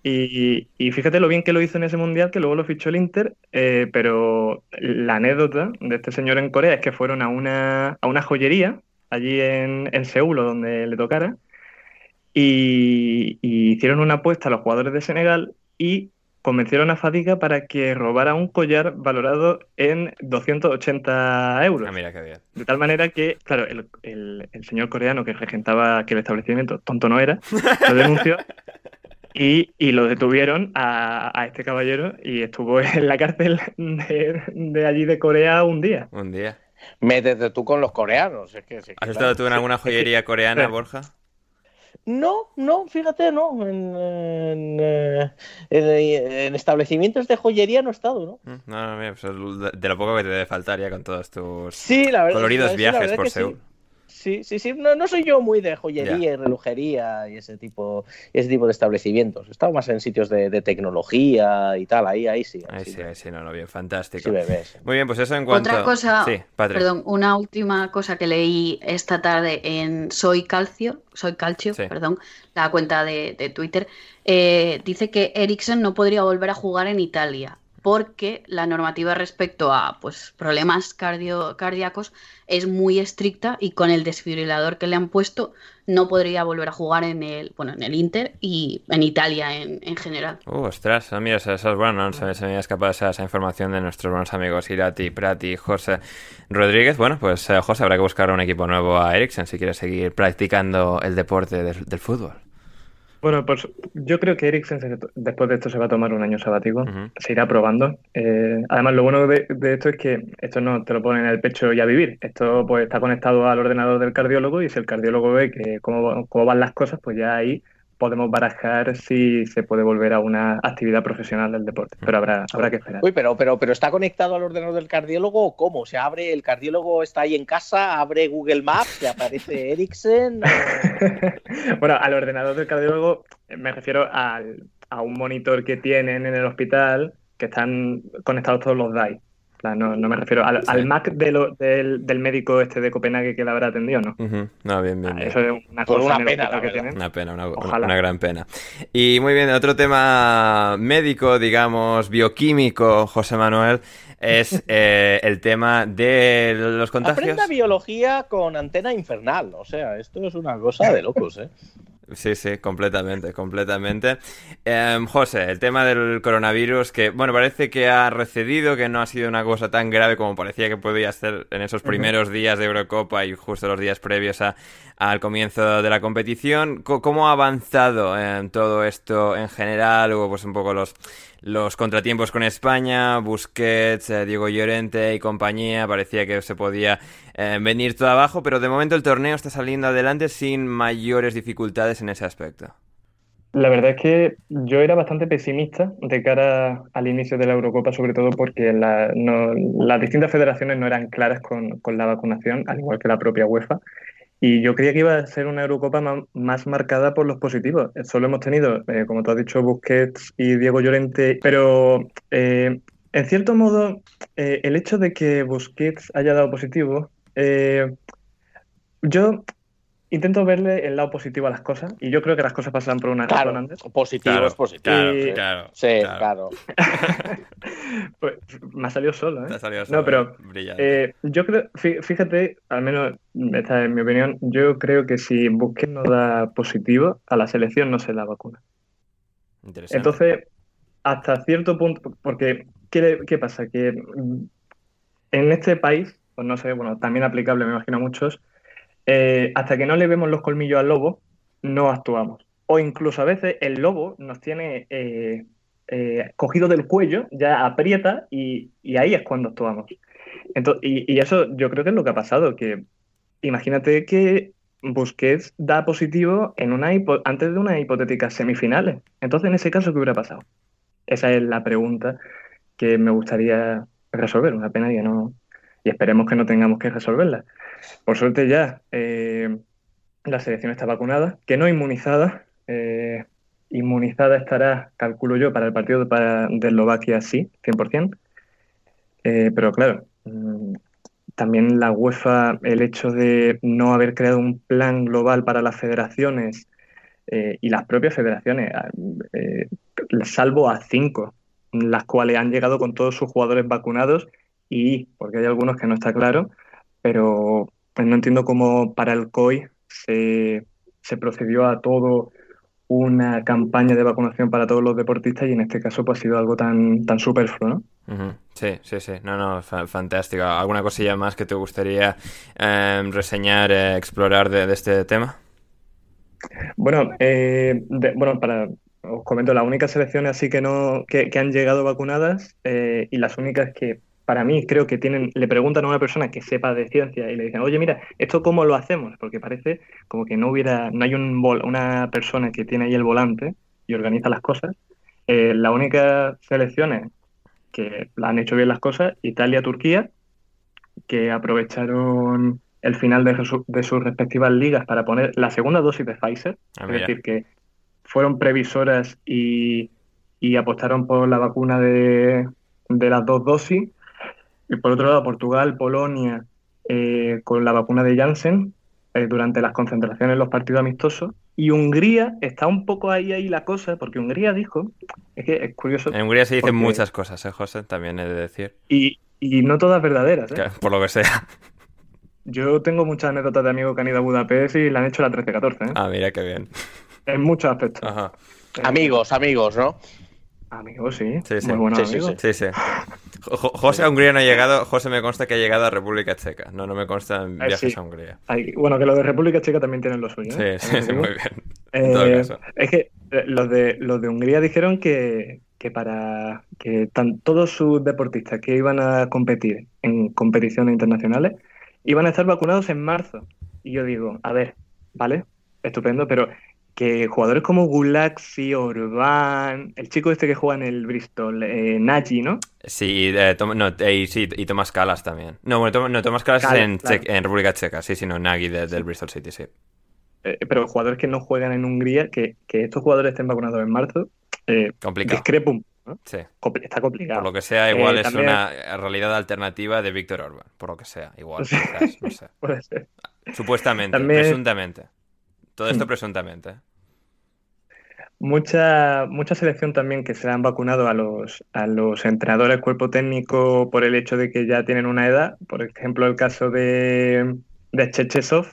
Y, fíjate lo bien que lo hizo en ese mundial, que luego lo fichó el Inter, eh, pero la anécdota de este señor en Corea es que fueron a una, a una joyería allí en, en Seúl, donde le tocara, y, hicieron una apuesta a los jugadores de Senegal y convencieron a Fadiga para que robara un collar valorado en 280 euros. Ah, mira qué bien. De tal manera que, claro, el, el, el señor coreano que regentaba aquel establecimiento, tonto no era, lo denunció <laughs> Y, lo detuvieron a, este caballero y estuvo <laughs> en la cárcel de, allí de Corea un día. Un día. Métete tú con los coreanos. ¿Has estado tú en alguna joyería coreana, <laughs> Borja? No, no, fíjate, no. En, en, establecimientos de joyería no he estado, ¿no? Mm, no, no, pues de lo poco que te debe faltar ya con todos tus sí, la verdad, coloridos viajes por Seúl. Sí, sí, sí. No, no soy yo muy de joyería y relojería y ese tipo, ese tipo de establecimientos. He estado más en sitios de, tecnología y tal. Ahí, ahí sí. Ahí, sí, ahí sí, no, no, bien, fantástico. Sí, bebés. Muy bien, pues eso en cuanto. Otra cosa, perdón, una última cosa que leí esta tarde en Soy Calcio, Soy Calcio, perdón, la cuenta de, Twitter, eh, dice que Ericsson no podría volver a jugar en Italia porque la normativa respecto a pues, problemas cardíacos es muy estricta y con el desfibrilador que le han puesto no podría volver a jugar en el bueno en el Inter y en Italia en, general. Uh, ostras, mira, eso, es bueno, no se, me había escapado esa, información de nuestros buenos amigos Irati, Prati, José Rodríguez. Bueno, pues eh, José, habrá que buscar un equipo nuevo a Eriksen si quiere seguir practicando el deporte del fútbol. Bueno, pues yo creo que Eriksen después de esto se va a tomar un año sabático, se irá probando. Eh, además, lo bueno de, esto es que esto no te lo ponen en el pecho y a vivir. Esto pues está conectado al ordenador del cardiólogo y si el cardiólogo ve que cómo, cómo van las cosas, pues ya ahí podemos barajar si se puede volver a una actividad profesional del deporte, pero habrá, habrá que esperar. Uy, pero, pero, pero ¿está conectado al ordenador del cardiólogo o cómo? ¿Se abre, el cardiólogo está ahí en casa, abre Google Maps, y aparece <laughs> Ericsson? <laughs> bueno, al ordenador del cardiólogo me refiero al, a un monitor que tienen en el hospital que están conectados todos los DAI. No, no me refiero al, Mac de del, del, médico este de Copenhague que la habrá atendido, ¿no? No, bien, bien, ah, Eso es una, cosa pena, que tienen. Una pena, una, una, gran pena. Y muy bien, otro tema médico, digamos, bioquímico, José Manuel, es <laughs> eh, el tema de los contagios. Aprenda biología con antena infernal, o sea, esto es una cosa de locos, ¿eh? Sí, sí, completamente, completamente. Em, José, el tema del coronavirus, que bueno, parece que ha recedido, que no ha sido una cosa tan grave como parecía que podía ser en esos primeros días de Eurocopa y justo los días previos a, al comienzo de la competición. ¿Cómo ha avanzado en todo esto en general? Hubo pues un poco los los contratiempos con España, Busquets, eh, Diego Llorente y compañía, parecía que se podía eh, venir todo abajo, pero de momento el torneo está saliendo adelante sin mayores dificultades en ese aspecto. La verdad es que yo era bastante pesimista de cara al inicio de la Eurocopa, sobre todo porque las distintas federaciones no eran claras con, con la vacunación, al igual que la propia UEFA. Y yo creía que iba a ser una Eurocopa más, marcada por los positivos. Solo hemos tenido, eh, como tú has dicho, Busquets y Diego Llorente, pero eh, en cierto modo, eh, el hecho de que Busquets haya dado positivo, yo intento verle el lado positivo a las cosas y yo creo que las cosas pasan por una razón antes. Positivo es positivo. Claro, sí, claro. <laughs> pues, me ha salido solo, ¿eh? salido solo, no, pero eh, yo creo, fíjate, al menos esta es mi opinión, yo creo que si Busquets no da positivo, a la selección no se la vacuna. Interesante. Entonces, hasta cierto punto, porque ¿qué, qué pasa? Que en este país, pues no sé, bueno, también aplicable me imagino a muchos, eh, hasta que no le vemos los colmillos al lobo, no actuamos. O incluso a veces el lobo nos tiene eh, eh, cogido del cuello, ya aprieta y, ahí es cuando actuamos. y, eso yo creo que es lo que ha pasado, que imagínate que Busquets da positivo en una antes de unas hipotéticas semifinales. Entonces, en ese caso, ¿qué hubiera pasado? Esa es la pregunta que me gustaría resolver. Una pena que no... Y esperemos que no tengamos que resolverla. Por suerte ya eh, la selección está vacunada, que no inmunizada. Eh, inmunizada estará, calculo yo, para el partido de Eslovaquia sí, 100%. Eh, pero claro, mm, también la UEFA, el hecho de no haber creado un plan global para las federaciones y las propias federaciones, salvo a cinco, las cuales han llegado con todos sus jugadores vacunados y, porque hay algunos que no está claro, pero pues no entiendo cómo para el COI se, procedió a todo una campaña de vacunación para todos los deportistas y en este caso pues ha sido algo tan, tan superfluo, ¿no? Sí, sí, sí. No, no, fantástico. ¿Alguna cosilla más que te gustaría em, reseñar, eh, explorar de, este tema? Bueno, eh, bueno, para os comento, las únicas selecciones así que no que, han llegado vacunadas eh, y las únicas que para mí creo que tienen, le preguntan a una persona que sepa de ciencia y le dicen, oye, mira, ¿esto cómo lo hacemos? Porque parece como que no hubiera, no hay un una persona que tiene ahí el volante y organiza las cosas. Eh, la única selecciones que han hecho bien las cosas, Italia, Turquía, que aprovecharon el final de, de sus respectivas ligas para poner la segunda dosis de Pfizer, ah, es decir, que fueron previsoras y, y apostaron por la vacuna de, de las dos dosis y por otro lado, Portugal, Polonia, eh, con la vacuna de Janssen eh, durante las concentraciones en los partidos amistosos. Y Hungría está un poco ahí, ahí la cosa, porque Hungría dijo Es que es curioso. En Hungría se dicen muchas cosas, ¿eh, José? También he de decir. Y, y no todas verdaderas, ¿eh? Por lo que sea. Yo tengo muchas anécdotas de amigos que han ido a Budapest y le han hecho la 13-14, ¿eh? Ah, mira qué bien. En muchos aspectos. Ajá. Amigos, amigos, ¿no? Amigos, sí. Sí, sí. Muy buenos sí, amigos. Sí, sí. <laughs> José a Hungría no ha llegado, José me consta que ha llegado a República Checa. No, no me consta en Eh, viajes sí. a Hungría. Hay- bueno, que los de República Checa también tienen lo suyo. ¿eh? Sí, sí, sí, muy bien. Eh, <laughs> En todo caso. es que eh, los de, los de Hungría dijeron que, que para que tan- todos sus deportistas que iban a competir en competiciones internacionales iban a estar vacunados en marzo. Y yo digo, a ver, vale, estupendo, pero que jugadores como Gulaxi, Orbán, el chico este que juega en el Bristol, eh, Nagy, ¿no? Sí, y, eh, no, eh, sí, y Tomás Calas también. No, bueno, Tom- no, Tomás Calas es en, claro. Che- en República Checa, sí, sí, no, Nagy de- del Bristol City, sí. Eh, pero jugadores que no juegan en Hungría, que, que estos jugadores estén vacunados en marzo, Complicado. discrepo un ¿no? Sí. Compl- Está complicado. Por lo que sea, igual es también- una realidad alternativa de Víctor Orban. Por lo que sea, igual. <laughs> Quizás, no sé. Puede ser. Supuestamente, También- presuntamente. Todo esto <clears throat> presuntamente. Mucha, mucha selección también que se han vacunado a los, a los entrenadores cuerpo técnico por el hecho de que ya tienen una edad. Por ejemplo, el caso de, de Chechesov,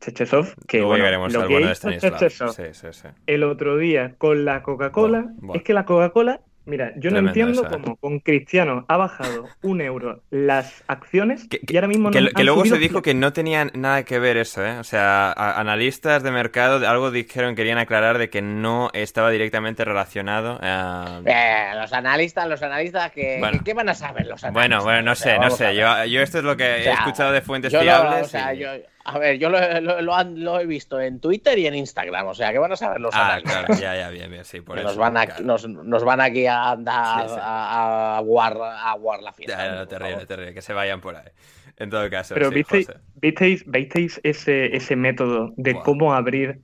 Chechesov, que Luego bueno, lo que hizo. Chechesov Sí, sí, sí. el otro día con la Coca-Cola, es que la Coca-Cola, mira, yo no entiendo esa, cómo con Cristiano ha bajado un euro las acciones Que, y ahora mismo que- no que han luego se dijo que no tenían nada que ver eso, ¿eh? O sea, a- analistas de mercado algo dijeron, querían aclarar de que no estaba directamente relacionado. eh, Eh, los analistas, los analistas que, Bueno. que- ¿qué van a saber los analistas? Bueno, bueno, no O sea, sé, no a sé. Yo, yo esto es lo que O sea, he escuchado de fuentes yo lo- fiables. o sea, y- yo- a ver, yo lo, lo- lo han- lo he visto en Twitter y en Instagram, o sea, ¿qué van a saber los Ah, claro, <laughs> ya, ya, bien, bien, sí, por Que eso. nos, van a, claro. nos, nos van aquí a, andar Sí, sí. a, a aguar, a aguar la fiesta. Ya, por terrible, terrible, que se vayan por ahí. En todo caso, Pero sí, visteis, visteis, visteis ese, ese método de cómo abrir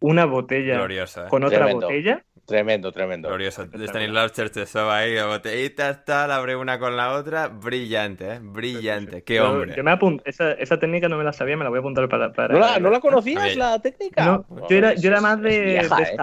una botella Glorioso, ¿eh? con otra Tremendo. botella. Tremendo, tremendo. Glorioso. De Stanislav Cherchesov ahí, la botellita, tal, abre una con la otra. Brillante, ¿eh? Brillante. Qué Yo- hombre. Yo me esa, esa técnica no me la sabía, me la voy a apuntar para. para- ¿No la, ¿no la conocías, la técnica? No, yo era, es- yo era es- más es de, vieja, de ¿eh?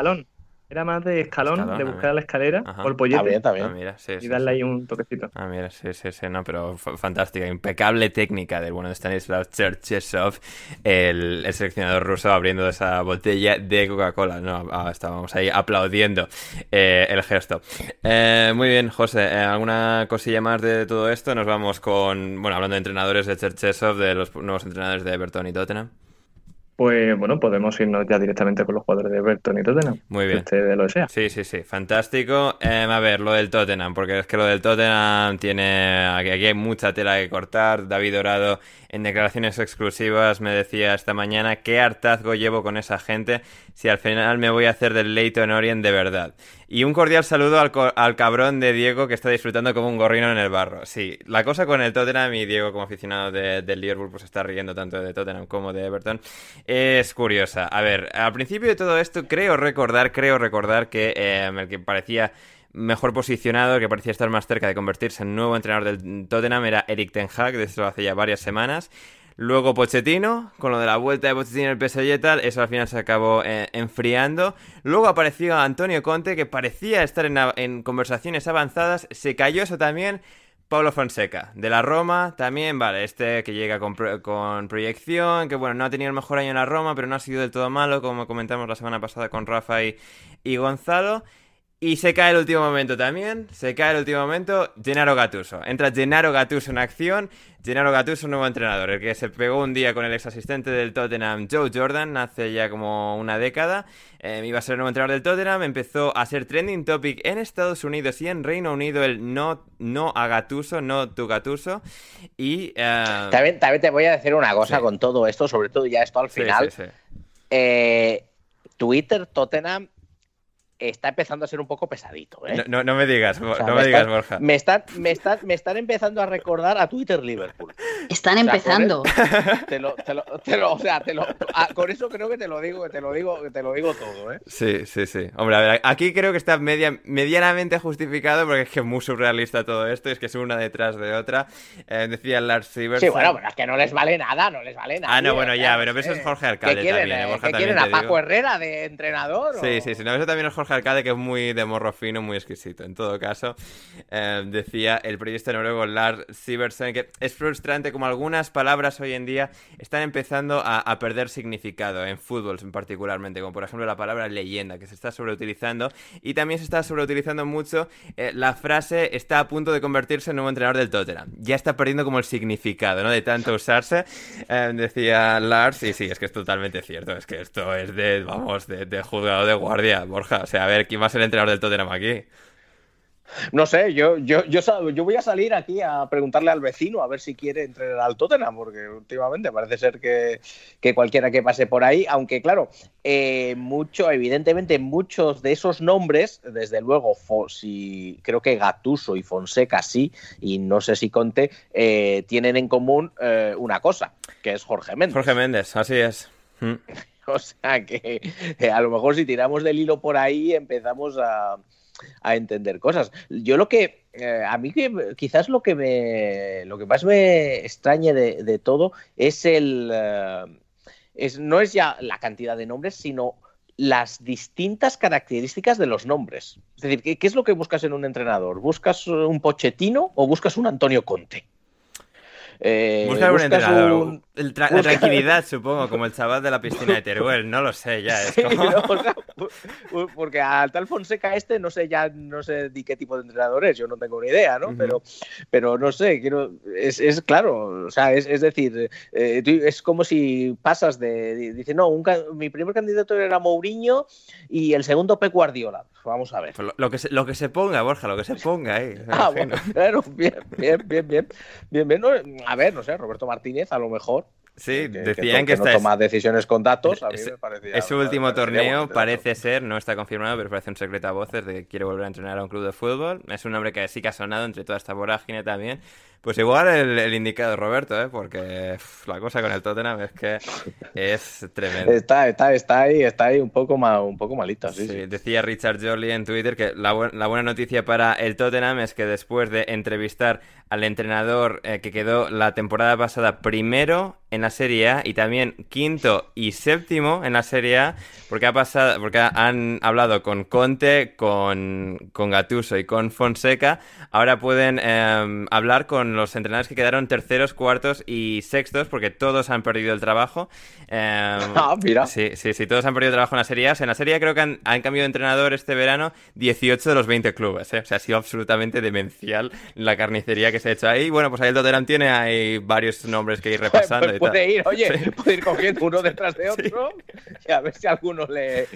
Era más de escalón, Escalón, de ah, buscar mira. la escalera Ajá. o el pollete bien, está Ah, bien. mira, sí, sí, y darle sí. ahí un toquecito. Ah, mira, sí, sí, sí, no, pero fantástica, impecable técnica del bueno de Stanislav Cherchesov, el, el seleccionador ruso abriendo esa botella de Coca-Cola. No, ah, estábamos ahí aplaudiendo eh, el gesto. Eh, muy bien, José, eh, ¿alguna cosilla más de todo esto? Nos vamos con, bueno, hablando de entrenadores de Cherchesov, de los nuevos entrenadores de Everton y Tottenham. Pues bueno, podemos irnos ya directamente con los jugadores de Everton y Tottenham. Muy si bien. usted lo desea. Sí, sí, sí, fantástico. Em, a ver, lo del Tottenham, porque es que lo del Tottenham tiene. Aquí, aquí hay mucha tela que cortar. David Dorado, en declaraciones exclusivas, me decía esta mañana: ¿Qué hartazgo llevo con esa gente si al final me voy a hacer del Leighton Orient de verdad? Y un cordial saludo al, co- al cabrón de Diego que está disfrutando como un gorrino en el barro. Sí, la cosa con el Tottenham y Diego, como aficionado de- del Liverpool, pues está riendo tanto de Tottenham como de Everton, es curiosa. A ver, al principio de todo esto, creo recordar, creo recordar que eh, el que parecía mejor posicionado, que parecía estar más cerca de convertirse en nuevo entrenador del Tottenham era Eric Ten Hag, de hace ya varias semanas. Luego Pochettino, con lo de la vuelta de Pochettino el PSG y tal, eso al final se acabó eh, enfriando. Luego apareció Antonio Conte, que parecía estar en, en conversaciones avanzadas, se cayó eso también. Pablo Fonseca, de la Roma, también, vale, este que llega con, con proyección, que bueno, no ha tenido el mejor año en la Roma, pero no ha sido del todo malo, como comentamos la semana pasada con Rafa y Gonzalo. Y se cae el último momento también, se cae el último momento, Gennaro Gattuso. Entra Gennaro Gattuso en acción, Gennaro Gattuso, nuevo entrenador, el que se pegó un día con el ex asistente del Tottenham, Joe Jordan, hace ya como una década. Eh, iba a ser el nuevo entrenador del Tottenham, empezó a ser trending topic en Estados Unidos y en Reino Unido el no, no a Gattuso, no tu Gattuso. Y... eh, También, también te voy a decir una cosa Sí. con todo esto, sobre todo ya esto al final. sí, sí. Eh, Twitter, Tottenham, está empezando a ser un poco pesadito. ¿eh? No, no- no me digas, O sea, no me, me digas, están- Borja. Me están, me, están, me están empezando a recordar a Twitter Liverpool. Están O sea, con empezando. <laughs> Te lo, te lo, te lo- o sea, te lo, con eso creo que te lo digo, te lo digo, te lo digo todo, ¿eh? Sí, sí, sí. Hombre, a ver, aquí creo que está media, medianamente justificado porque es que es muy surrealista todo esto, es que es una detrás de otra. Eh, decía Lars Siversen. Sí, bueno, pero es que no les vale nada, no les vale nada. Ah, no, bueno, ya, pero eso es Jorge Alcalde ¿Qué quieren, también, eh, eh? Borja, ¿Qué quieren? ¿A Paco digo. Herrera de entrenador? o- Sí, sí, sí, no, eso también es Jorge Arcade, que es muy de morro fino, muy exquisito. En todo caso, eh, decía el periodista noruego Lars Siversen que es frustrante como algunas palabras hoy en día están empezando a, perder significado, en fútbol particularmente, como por ejemplo la palabra leyenda, que se está sobreutilizando, y también se está sobreutilizando mucho eh, la frase está a punto de convertirse en nuevo entrenador del Tottenham. Ya está perdiendo como el significado, ¿no? De tanto usarse, eh, decía Lars, y sí, es que es totalmente cierto, es que esto es de, vamos, de, de juzgado de guardia, Borja, o sea, a ver, ¿quién va a ser el entrenador del Tottenham aquí? No sé, yo, yo, yo, yo, voy a salir aquí a preguntarle al vecino a ver si quiere entrenar al Tottenham, porque últimamente parece ser que, cualquiera que pase por ahí, aunque claro, eh, mucho, evidentemente muchos de esos nombres, desde luego, si, creo que Gatuso y Fonseca sí, y no sé si Conte, eh, tienen en común eh, una cosa, que es Jorge Méndez. Jorge Méndez, así es. Mm. <laughs> O sea que a lo mejor si tiramos del hilo por ahí empezamos a a entender cosas. Yo lo que, eh, a mí que quizás lo que me, lo que más me extraña de, todo es el, eh, es, no es ya la cantidad de nombres, sino las distintas características de los nombres. Es decir, ¿qué, ¿qué, es lo que buscas en un entrenador? ¿Buscas un Pochettino o buscas un Antonio Conte? Eh, Busca un entrenador. La tranquilidad, supongo, como el chaval de la piscina de Teruel, no lo sé ya. porque al tal Fonseca este, no sé ya, no sé de qué tipo de entrenador es, yo no tengo ni idea, ¿no? pero, pero no sé, quiero, es, es claro, o sea, es, es decir, eh, es como si pasas de, dice, no, mi primer candidato era Mourinho y el segundo Pep Guardiola. Vamos a ver. Pues lo, que se, lo que se ponga, Borja, lo que se ponga ahí. Ah, bueno, <laughs> claro, bien, bien, bien, bien, bien, bien. a ver, no sé, Roberto Martínez a lo mejor Sí, decían que, está toma decisiones con datos. A mí me parecía, es su último torneo, parece ser, no está confirmado, pero parece un secreto a voces de que quiere volver a entrenar a un club de fútbol. Es un nombre que sí que ha sonado entre toda esta vorágine también. Pues igual el, indicado Roberto, ¿eh? porque la cosa con el Tottenham es que es tremendo. Está, está, está ahí, está ahí un poco, mal, un poco malito. Sí, Decía Richard Jolly en Twitter que la, la, buena noticia para el Tottenham es que después de entrevistar al entrenador eh, que quedó la temporada pasada primero en la Serie A y también quinto y séptimo en la Serie A, porque ha pasado, porque han hablado con Conte, con, con Gattuso y con Fonseca, ahora pueden em, hablar con los entrenadores que quedaron terceros, cuartos y sextos, porque todos han perdido el trabajo. Em, <laughs> ah, mira. Sí, sí, sí, todos han perdido el trabajo en la Serie A. en la Serie A creo que han, cambiado de entrenador este verano 18 de los 20 clubes. ¿eh? O sea, ha sido absolutamente demencial la carnicería que se ha hecho ahí. Bueno, pues ahí el Tottenham tiene hay varios nombres que ir repasando. Pues puede ir, oye, <laughs> puede ir cogiendo uno detrás de <laughs> otro y a ver si alguno le,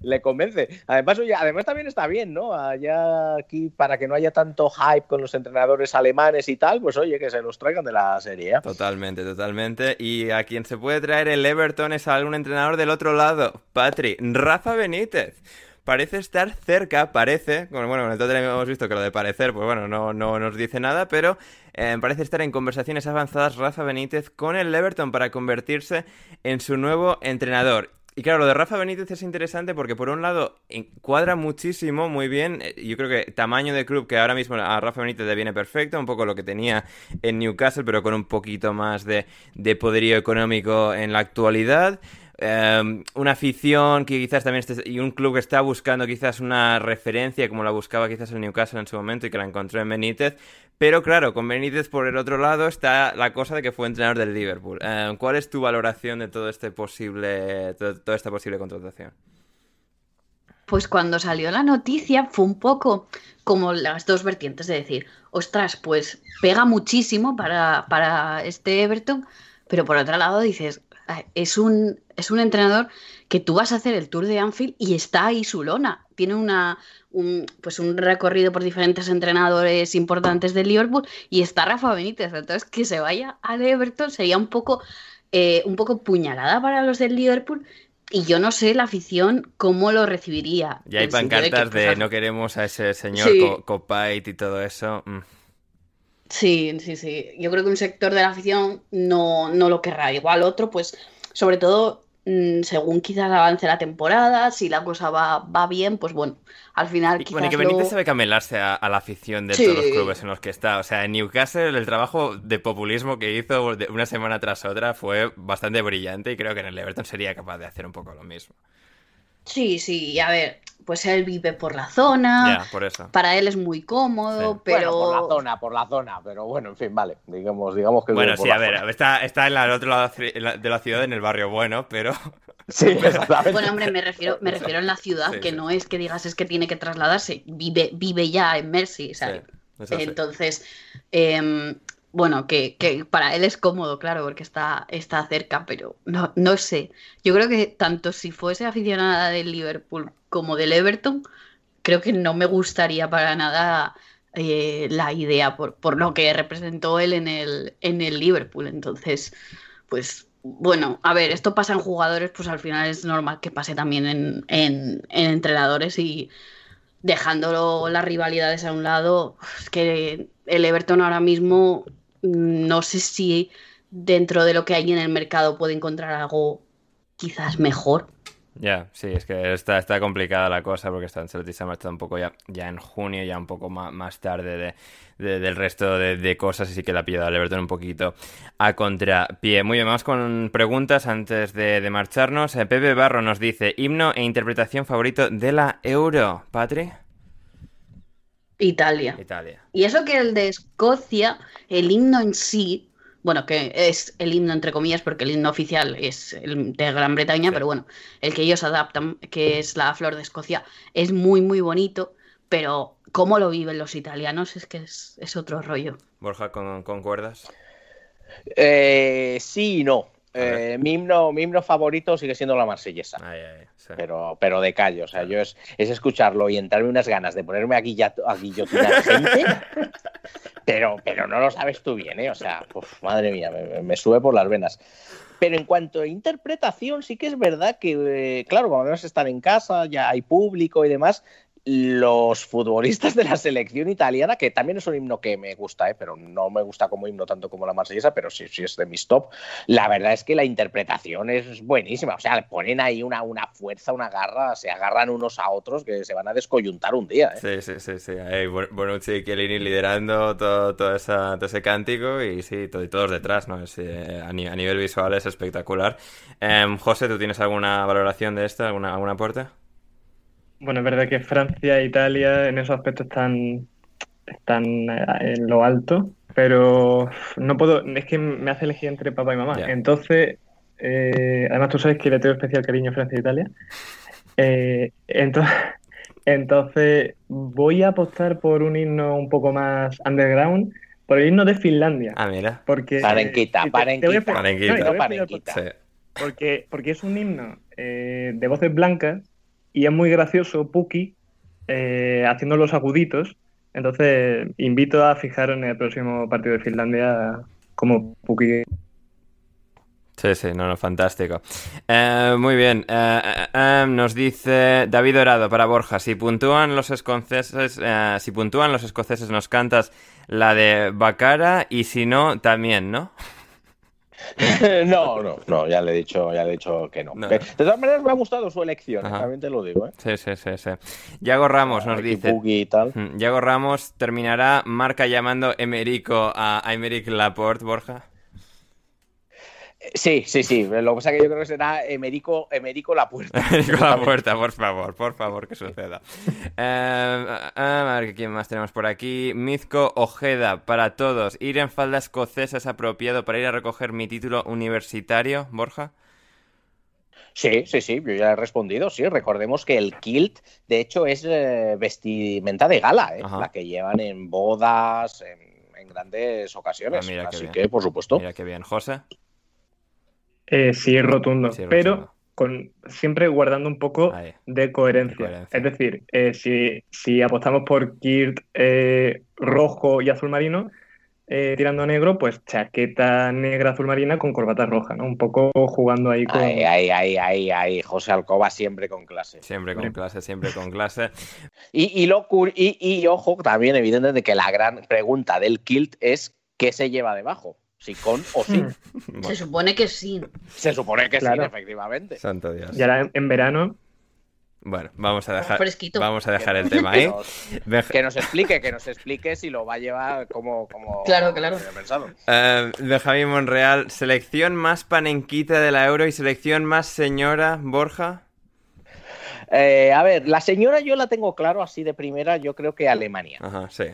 le, convence. Además, oye, además también está bien, ¿no? Allá aquí, para que no haya tanto hype con los entrenadores alemanes y tal, pues oye, que se los traigan de la serie. ¿eh? Totalmente, totalmente. Y a quien se puede traer el Everton es algún entrenador del otro lado, Patri, Rafa Benítez parece estar cerca, parece, bueno, el Tottenham hemos visto que lo de parecer, pues bueno, no, no nos dice nada, pero eh, parece estar en conversaciones avanzadas Rafa Benítez con el Everton para convertirse en su nuevo entrenador. Y claro, lo de Rafa Benítez es interesante porque por un lado cuadra muchísimo, muy bien. Eh, yo creo que tamaño de club que ahora mismo a Rafa Benítez le viene perfecto, un poco lo que tenía en Newcastle, pero con un poquito más de, de poderío económico en la actualidad. Em, una afición que quizás también y un club que está buscando quizás una referencia como la buscaba quizás el Newcastle en su momento y que la encontró en Benítez. Pero claro, con Benítez por el otro lado está la cosa de que fue entrenador del Liverpool. Em, ¿Cuál es tu valoración de todo este posible, toda esta posible contratación? Pues cuando salió la noticia fue un poco como las dos vertientes de decir, ostras, pues pega muchísimo para, para este Everton, pero por otro lado dices, es un, es un entrenador que tú vas a hacer el Tour de Anfield y está ahí su lona. Tiene una, un, pues un recorrido por diferentes entrenadores importantes del Liverpool y está Rafa Benítez. Entonces, que se vaya al Everton sería un poco, eh, un poco puñalada para los del Liverpool. Y yo no sé la afición cómo lo recibiría. Y hay pancartas de, pues, no queremos a ese señor Copait y todo eso. Mm. Sí, sí, sí. Yo creo que un sector de la afición no, no lo querrá. Igual otro, pues, sobre todo mm, según quizás avance la temporada, si la cosa va, va bien, pues bueno, al final quizás Bueno, y que Benítez sabe camelarse a, la afición de todos los clubes en los que está. O sea, en Newcastle el trabajo de populismo que hizo de una semana tras otra fue bastante brillante y creo que en el Everton sería capaz de hacer un poco lo mismo. Sí, sí, a ver, pues él vive por la zona. por eso. Para él es muy cómodo, pero. por la zona, por la zona, pero bueno, en fin, vale. Digamos, digamos que. Bueno, sí, a ver, está, está en el otro lado de la ciudad, en el barrio bueno, pero. <laughs> Sí, exactamente. Bueno, hombre, me refiero, me refiero en la ciudad, que no es que digas es que tiene que trasladarse, vive, vive ya en Mercy, ¿sabes? Entonces, em, bueno, que, para él es cómodo, claro, porque está, está cerca, pero no, no sé. Yo creo que tanto si fuese aficionada del Liverpool como del Everton, creo que no me gustaría para nada eh, la idea por, por, lo que representó él en el, en el Liverpool. Entonces, pues bueno, a ver, esto pasa en jugadores, pues al final es normal que pase también en, en, en entrenadores y dejándolo las rivalidades a un lado, es que el Everton ahora mismo no sé si dentro de lo que hay en el mercado puede encontrar algo quizás mejor. Ya, sí, es que está, está complicada la cosa porque está Ancelotti se ha marchado un poco ya, ya en junio, ya un poco más, más tarde de, del resto de, cosas, así que la pillado al Everton un poquito a contrapié. Muy bien, vamos con preguntas antes de, marcharnos. Eh, Pepe Barro nos dice, himno e interpretación favorito de la Euro. Patri. Italia. Italia. Y eso que el de Escocia, el himno en sí, bueno, que es el himno entre comillas, porque el himno oficial es el de Gran Bretaña, pero bueno, el que ellos adaptan, que es la flor de Escocia, es muy, muy bonito, pero cómo lo viven los italianos es que es, otro rollo. Borja, ¿concuerdas? Eh, sí y no. Eh, mi, himno, favorito sigue siendo la marsellesa. Pero, pero de calle. O sea, yo es, escucharlo y entrarme unas ganas de ponerme a, a guillotinar gente. pero, pero no lo sabes tú bien, ¿eh? O sea, madre mía, me, sube por las venas. Pero en cuanto a interpretación, sí que es verdad que, eh, claro, cuando a estar en casa, ya hay público y demás, los futbolistas de la selección italiana, que también es un himno que me gusta, ¿eh? pero no me gusta como himno tanto como la marsellesa, pero sí, sí es de mis top. La verdad es que la interpretación es buenísima. O sea, ponen ahí una, una fuerza, una garra, se agarran unos a otros que se van a descoyuntar un día. ¿eh? Sí, sí, sí, sí. Hay Bonucci y liderando todo, todo, ese cántico y sí, todos detrás, ¿no? Eh, a, nivel visual es espectacular. Em, José, ¿tú tienes alguna valoración de esto? ¿Alguna, alguna aporte? Bueno, es verdad que Francia e Italia en esos aspectos están, están eh, en lo alto, pero no puedo, es que me hace elegir entre papá y mamá. Entonces, eh, además tú sabes que le tengo especial cariño a Francia e Italia. Eh, entonces, <laughs> entonces, voy a apostar por un himno un poco más underground, por el himno de Finlandia. Ah, mira. Porque, parenquita, parenquita. parenquita. Porque, porque es un himno de voces blancas y es muy gracioso Puki eh, haciendo los aguditos. Entonces, invito a fijar en el próximo partido de Finlandia como Puki. Sí, sí, no, no, fantástico. Eh, muy bien. Eh, nos dice David Dorado para Borja, si puntúan los escoceses, si puntúan los escoceses nos cantas la de Bacara y si no, también, ¿no? <laughs> no, <laughs> no, no, ya le he dicho, ya le he dicho que no. De todas maneras me ha gustado su elección, también te lo digo, ¿eh? Sí, sí, sí, sí. Yago Ramos nos dice. Y tal. Yago Ramos terminará marca llamando Emerico a, a Emeric Laporte, Borja. Sí, sí, sí. Lo que pasa es que yo creo que será Emerico, Emerico la puerta. <laughs> Emerico la puerta, por favor, por favor, que suceda. <laughs> Eh, a ver, ¿quién más tenemos por aquí? Mizco Ojeda, para todos. ¿Ir en falda escocesa es apropiado para ir a recoger mi título universitario, Borja? Sí, sí, sí, yo ya he respondido, sí. Recordemos que el kilt, de hecho, es eh, vestimenta de gala, ¿eh? la que llevan en bodas, en, grandes ocasiones. Ah, Así que, por supuesto. Mira qué bien. José. Eh, sí, es rotundo, pero con, siempre guardando un poco de coherencia. Es decir, eh, si, si, apostamos por Kirt eh, rojo y azul marino, eh, tirando a negro, pues chaqueta negra azul marina con corbata roja, ¿no? Un poco jugando ahí con... Ahí, ahí, ahí, ahí, ahí. José Alcoba siempre con clase. Siempre con clase, siempre con clase. y, y, lo, y, y ojo, también evidentemente que la gran pregunta del kilt es ¿qué se lleva debajo? Si con o sin. <laughs> Hmm. Se supone que sí. Se supone que sí, efectivamente. Santo Dios. Y ahora en verano. Bueno, vamos a dejar, vamos a dejar el tema ahí. <laughs> Que nos, explique, que nos explique si lo va a llevar como, como claro, claro. pensado. Uh, Benjamín Monreal, selección más panenquita de la Euro y selección más señora Borja. Eh, a ver, la señora yo la tengo claro así de primera, yo creo que Alemania. Ajá, sí.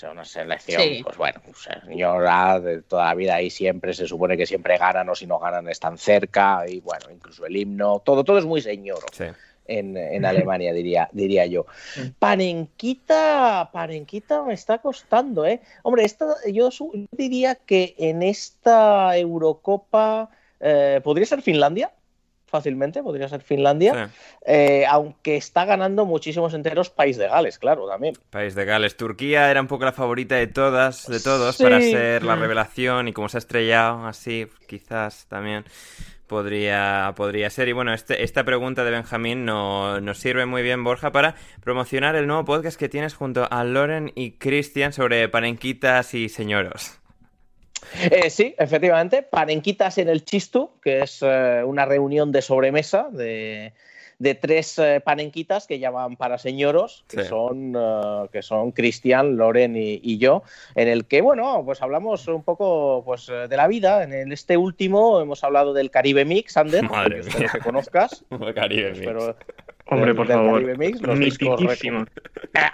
O sea, una selección, pues bueno, señora de toda la vida ahí siempre se supone que siempre ganan o si no ganan están cerca y bueno, incluso el himno, todo, todo es muy señor. Sí en, Alemania, diría, diría yo. Panenquita, Panenquita me está costando, ¿eh? Hombre, esta, yo, diría que en esta Eurocopa eh, podría ser Finlandia fácilmente, podría ser Finlandia, eh, aunque está ganando muchísimos enteros País de Gales, claro, también. País de Gales, Turquía era un poco la favorita de todas, de todos, para ser la revelación y como se ha estrellado así, quizás también podría, podría ser. Y bueno, este, esta pregunta de Benjamín no, nos sirve muy bien, Borja, para promocionar el nuevo podcast que tienes junto a Loren y Cristian sobre panenquitas y señoros. Eh, sí, efectivamente, panenquitas en el Chistu, que es eh, una reunión de sobremesa de, de tres eh, panenquitas que llaman para señoros, que son eh, que son Cristian, Loren y, yo, en el que bueno, pues hablamos un poco pues de la vida. En este último hemos hablado del Caribe Mix, Ander, que espero que conozcas. <laughs> Caribe Mix. Hombre, por favor. Caribe Mix, los discos eh,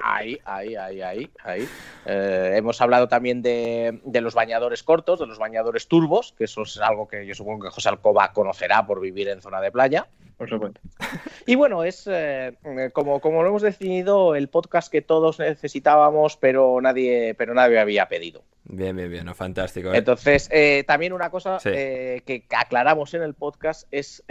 ahí, ahí, ahí, ahí, ahí. hemos hablado también de, de, los bañadores cortos, de los bañadores turbos, que eso es algo que yo supongo que José Alcoba conocerá por vivir en zona de playa por supuesto. Y bueno, es eh, como, como lo hemos definido, el podcast que todos necesitábamos, pero nadie, pero nadie había pedido. Bien, bien, bien, fantástico. ¿eh? Entonces, eh, también una cosa que aclaramos en el podcast es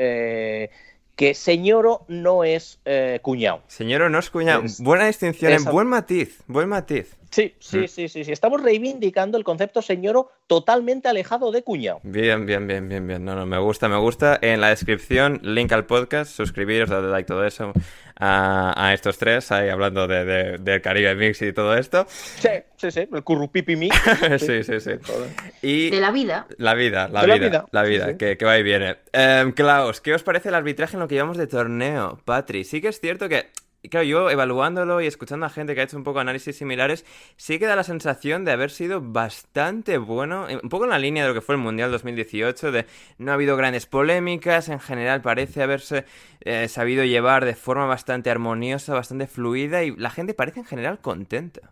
que señoro no es cuñado. Señoro no es cuñado. Buena distinción, en buen matiz, buen matiz. Sí, sí, mm. sí, sí, sí. Estamos reivindicando el concepto señoro totalmente alejado de cuñado. Bien, bien, bien, bien, bien. No, no, me gusta, me gusta. En la descripción, link al podcast, suscribiros, dadle like, todo eso a, estos tres, ahí hablando de, del Caribe Mix y todo esto. Sí, sí, sí, el currupipi mix. <laughs> sí, sí, sí. Y de la vida. La vida, la vida, la vida, que, va y viene. Eh, Klaus, ¿qué os parece el arbitraje en lo que llevamos de torneo, Patri? Sí que es cierto que claro, yo evaluándolo y escuchando a gente que ha hecho un poco análisis similares, sí que da la sensación de haber sido bastante bueno, un poco en la línea de lo que fue el Mundial 2018, de no ha habido grandes polémicas, en general parece haberse eh, sabido llevar de forma bastante armoniosa, bastante fluida y la gente parece en general contenta.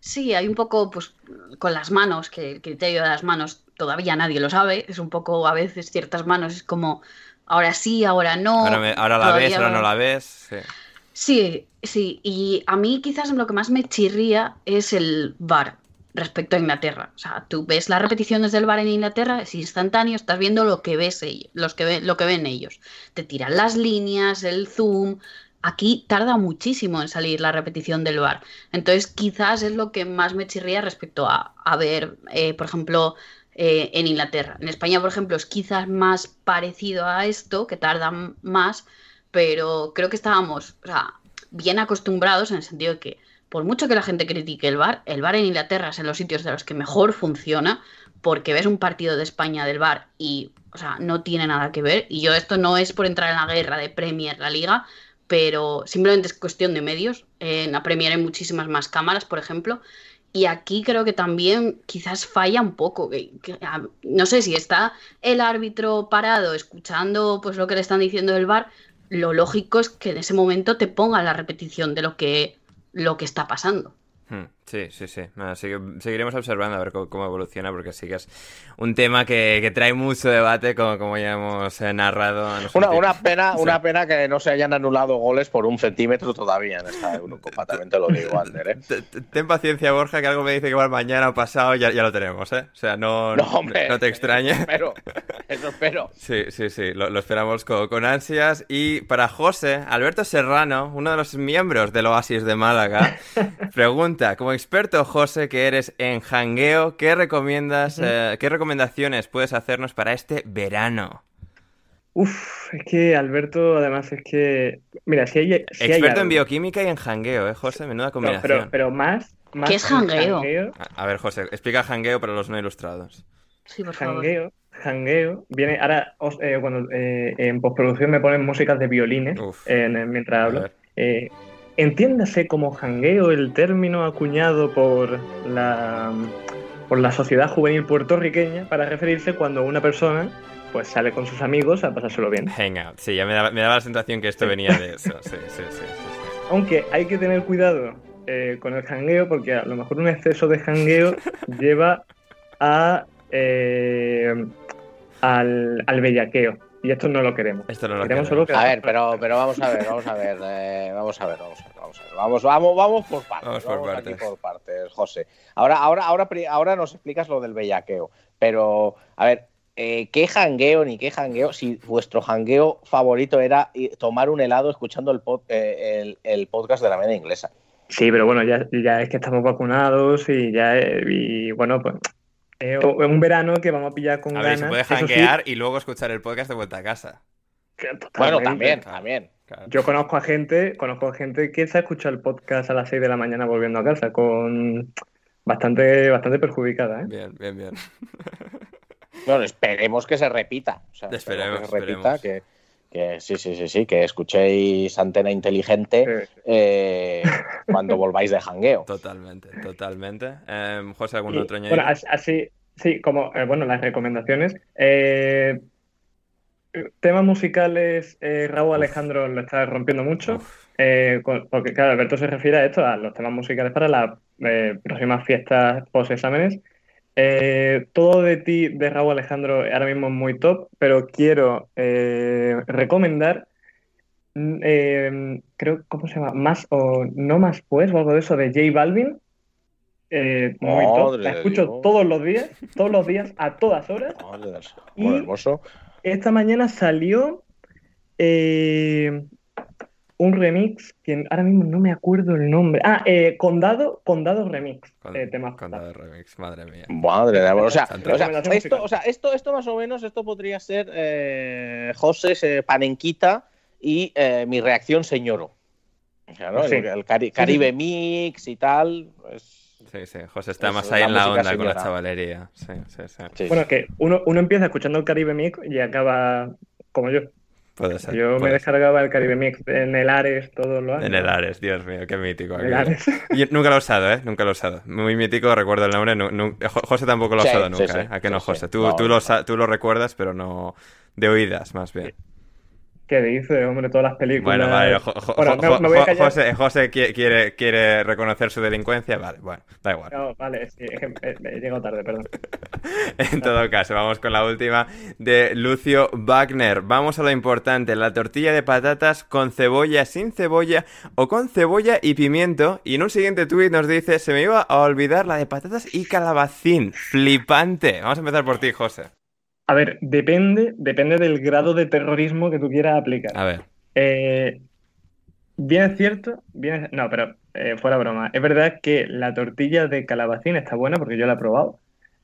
Sí, hay un poco, pues, con las manos, que el criterio de las manos todavía nadie lo sabe, es un poco a veces ciertas manos, es como ahora sí, ahora no. Ahora, la ves, ahora no la ves. Sí. Sí, sí, y a mí quizás lo que más me chirría es el VAR respecto a Inglaterra. O sea, tú ves las repeticiones del VAR en Inglaterra, es instantáneo, estás viendo lo que ves ellos, los que ven, lo que ven ellos. Te tiran las líneas, el zoom. Aquí tarda muchísimo en salir la repetición del VAR. Entonces, quizás es lo que más me chirría respecto a, ver, eh, por ejemplo, eh, en Inglaterra. En España, por ejemplo, es quizás más parecido a esto, que tarda más, pero creo que estábamos bien acostumbrados en el sentido de que por mucho que la gente critique el bar, el bar en Inglaterra es en los sitios de los que mejor funciona, porque ves un partido de España del bar y, o sea, no tiene nada que ver. Y yo esto no es por entrar en la guerra de Premier, la liga, pero simplemente es cuestión de medios. En la Premier hay muchísimas más cámaras, por ejemplo. Y aquí creo que también quizás falla un poco. no sé si está el árbitro parado escuchando pues lo que le están diciendo del bar, lo lógico es que en ese momento te ponga la repetición de lo que, lo que está pasando. Hmm. Sí, sí, sí. seguiremos observando a ver cómo, evoluciona, porque sí que es un tema que, trae mucho debate, como, como ya hemos eh, narrado. Una, una, pena, <laughs> una pena que no se hayan anulado goles por un centímetro todavía en esta Eurocopa, también te lo digo, <laughs> Ander. ¿eh? Ten paciencia, Borja, que algo me dice que va mañana o pasado ya, ya lo tenemos, ¿eh? O sea, no, no, te extrañe. Eso espero, eso espero. <laughs> Sí, sí, sí, lo, esperamos con, con, ansias. Y para José, Alberto Serrano, uno de los miembros del Oasis de Málaga, pregunta, ¿cómo experto, José, que eres en jangueo, ¿qué recomiendas, eh, qué recomendaciones puedes hacernos para este verano? Uf, es que Alberto, además, es que. Mira, si hay. Experto en bioquímica y en jangueo, ¿eh, José? Menuda combinación. pero, más, ¿Qué es jangueo? A, ver, José, explica jangueo para los no ilustrados. Sí, por favor. Jangueo, viene. Ahora, eh, cuando eh, en postproducción me ponen músicas de violines mientras hablo. Entiéndase como jangueo el término acuñado por la, por la sociedad juvenil puertorriqueña para referirse cuando una persona pues sale con sus amigos a pasárselo bien. Hangout, sí, ya me daba, la sensación que esto venía de eso. Sí, sí, sí, Aunque hay que tener cuidado eh, con el jangueo, porque a lo mejor un exceso de jangueo lleva a eh, al, al bellaqueo. Y esto no lo queremos. Esto no lo queremos. Solo a ver, pero, pero vamos a ver, vamos a ver, eh, vamos a ver, vamos a ver, vamos a ver. Vamos, vamos, vamos por partes. Vamos por partes. por partes, José. Ahora, ahora, ahora, ahora nos explicas lo del bellaqueo. Pero, a ver, eh, ¿qué jangueo ni qué jangueo? Si vuestro jangueo favorito era tomar un helado escuchando el, eh, el, podcast de la media inglesa. Sí, pero bueno, ya, ya es que estamos vacunados y ya, y bueno, pues es un verano que vamos a pillar con a ganas. Ver, se puede janguear y luego escuchar el podcast de vuelta a casa. Bueno, también, también. Yo conozco a gente, conozco a gente que se ha escuchado el podcast a las 6 de la mañana volviendo a casa con bastante, bastante perjudicada, ¿eh? Bien, bien, bien. bueno, esperemos que se repita. esperemos, que se repita, que, sí, sí, sí, sí, que escuchéis Antena Inteligente eh, <laughs> cuando volváis de jangueo. Totalmente, totalmente. Em, José, ¿algún otro añadido? Bueno, así, sí, como, eh, bueno, las recomendaciones. Eh, temas musicales, Raúl Alejandro lo está rompiendo mucho. porque, claro, Alberto se refiere a esto, a los temas musicales para las próximas fiestas post-exámenes. Eh, todo de ti, de Raúl Alejandro, ahora mismo es muy top, pero quiero eh, recomendar, mm, eh, creo, ¿cómo se llama? Más o no más pues, o algo de eso, de J Balvin. muy top. La escucho todos los días, todos los días, a todas horas. y hermoso. Esta mañana salió un remix que ahora mismo no me acuerdo el nombre. Ah, eh, Condado, Condado Remix. eh, Condado Remix, madre mía. Madre de o sea, o sea, esto, o sea, esto, esto más o menos, esto podría ser eh, José Panenquita y eh, mi reacción señoro. El, Caribe Mix y tal. Pues, Sí, sí, José está más ahí en la onda con la chavalería. Sí, sí, sí. Bueno, que uno, uno empieza escuchando el Caribe Mix y acaba como yo. Puede ser. Yo me descargaba el Caribe Mix en el Ares todos los años. En el Ares, Dios mío, qué mítico. <laughs> nunca lo he usado, ¿eh? Nunca lo he usado. Muy mítico, recuerdo el nombre. José tampoco lo ha usado nunca, ¿eh? ¿A qué no, José? Tú, tú, lo, tú lo recuerdas, pero no de oídas, más bien. ¿Qué dice, hombre? Todas las películas. Bueno, vale, José, José quiere, quiere reconocer su delincuencia. Vale, bueno, da igual. No, vale, sí, he llegado tarde, perdón. <laughs> en todo caso, vamos con la última de Lucio Wagner. Vamos a lo importante: la tortilla de patatas con cebolla, sin cebolla o con cebolla y pimiento. Y en un siguiente tuit nos dice: Se me iba a olvidar la de patatas y calabacín. Flipante. Vamos a empezar por ti, José. A ver, depende, depende del grado de terrorismo que tú quieras aplicar. A ver. Eh, bien es cierto, bien no, pero eh, fuera broma. Es verdad que la tortilla de calabacín está buena porque yo la he probado.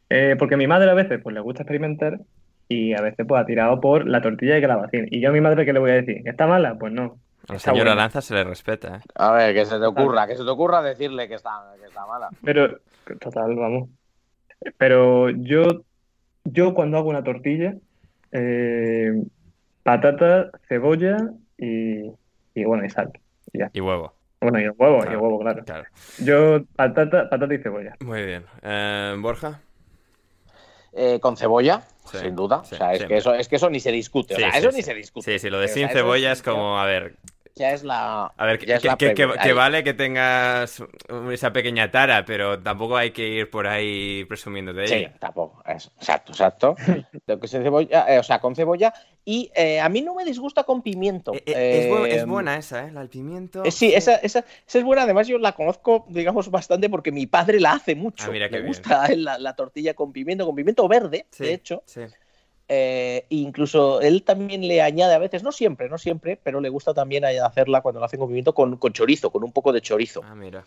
Eh, porque a mi madre a veces pues le gusta experimentar y a veces pues ha tirado por la tortilla de calabacín. Y yo a mi madre, ¿qué le voy a decir? ¿Está mala? Pues no. A la señora Lanza se le respeta. ¿eh? A ver, que se te ocurra, que se te ocurra decirle que está, que está mala. Pero, total, vamos. Pero yo yo cuando hago una tortilla, eh, patata, cebolla y, bueno, y sal. Y, huevo. Bueno, y el huevo, y el huevo, claro. Yo, patata, patata y cebolla. Muy bien. Eh, Borja. Eh, con cebolla, sin duda. o sea, es, que eso, es que eso ni se discute. o sea, eso ni se discute. Sí, sí, lo de sin cebolla es como, a ver, ya es la. A ver, que, vale que tengas esa pequeña tara, pero tampoco hay que ir por ahí presumiendo de ella. Sí, tampoco. exacto, exacto. <laughs> cebolla, eh, o sea, con cebolla. Y eh, a mí no me disgusta con pimiento. Eh, es, buena esa, ¿eh? La del pimiento. sí, esa, esa, es buena. Además, yo la conozco, digamos, bastante porque mi padre la hace mucho. Ah, mira me gusta la, la, tortilla con pimiento, con pimiento verde, de hecho. Sí. Eh, incluso él también le añade a veces, no siempre, no siempre, pero le gusta también hacerla cuando lo hace con pimiento con, chorizo, con un poco de chorizo. Ah, mira.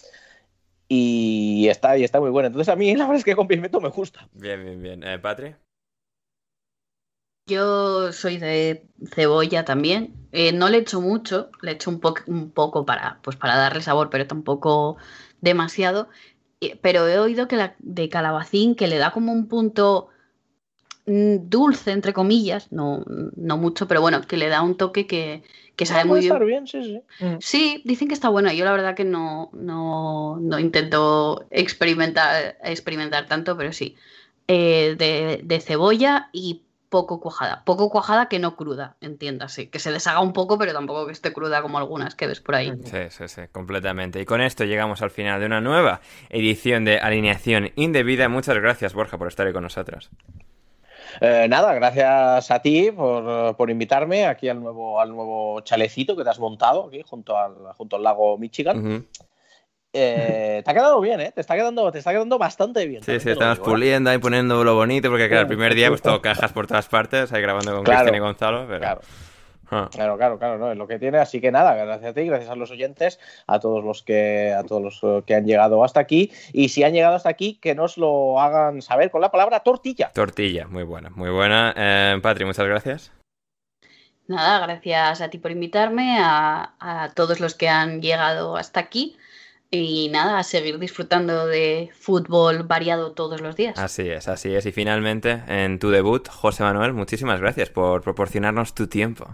Y está, y está muy buena. Entonces a mí la verdad es que con pimiento me gusta. Bien, bien, bien. Eh, Patri. Yo soy de cebolla también. Eh, no le echo mucho, le echo un, un poco para, pues para darle sabor, pero tampoco demasiado. Pero he oído que la de calabacín, que le da como un punto dulce, entre comillas, no, no mucho, pero bueno, que le da un toque que, que sabe muy bien. bien sí, sí. Mm. Sí, dicen que está bueno. Yo la verdad que no, no, no intento experimentar, experimentar tanto, pero sí. Eh, de, de, cebolla y poco cuajada. Poco cuajada que no cruda, entiéndase. Que se deshaga un poco, pero tampoco que esté cruda como algunas que ves por ahí. Sí, sí, sí, completamente. Y con esto llegamos al final de una nueva edición de Alineación Indebida. Muchas gracias, Borja, por estar ahí con nosotros. Eh, nada, gracias a ti por, invitarme aquí al nuevo, al nuevo chalecito que te has montado aquí junto al, junto al lago Michigan. Eh, te ha quedado bien, ¿eh? Te está quedando, te está quedando bastante bien. Sí, sí, estamos ¿eh? puliendo ahí poniendo lo bonito, porque claro, el primer día pues todo cajas por todas partes, ahí grabando con Cristian y Gonzalo, Claro. Ah. Claro, claro, claro, no, es lo que tiene. Así que nada, gracias a ti, gracias a los oyentes, a todos los que, a todos los eh, que han llegado hasta aquí. Y si han llegado hasta aquí, que nos lo hagan saber con la palabra tortilla. Tortilla, muy buena, muy buena. Eh, Patri, muchas gracias. Nada, gracias a ti por invitarme, a, a todos los que han llegado hasta aquí. Y nada, a seguir disfrutando de fútbol variado todos los días. Así es, así es. Y finalmente, en tu debut, José Manuel, muchísimas gracias por proporcionarnos tu tiempo.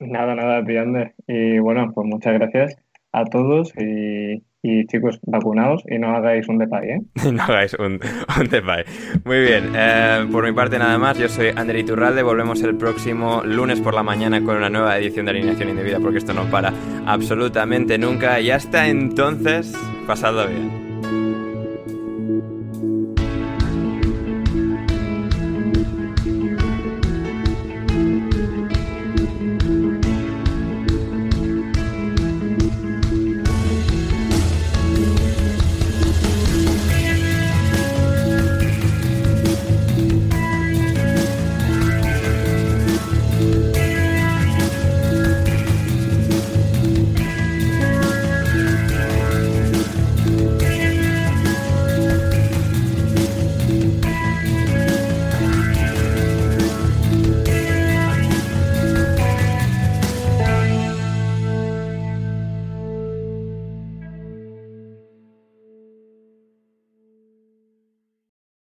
Nada, nada, Ander. Y bueno, pues muchas gracias a todos y, chicos, vacunados y no hagáis un depay, ¿eh? <laughs> no hagáis un, un depay. Muy bien, eh, por mi parte nada más, yo soy Ander Iturralde, volvemos el próximo lunes por la mañana con una nueva edición de Alineación Indebida porque esto no para absolutamente nunca y hasta entonces, pasado bien.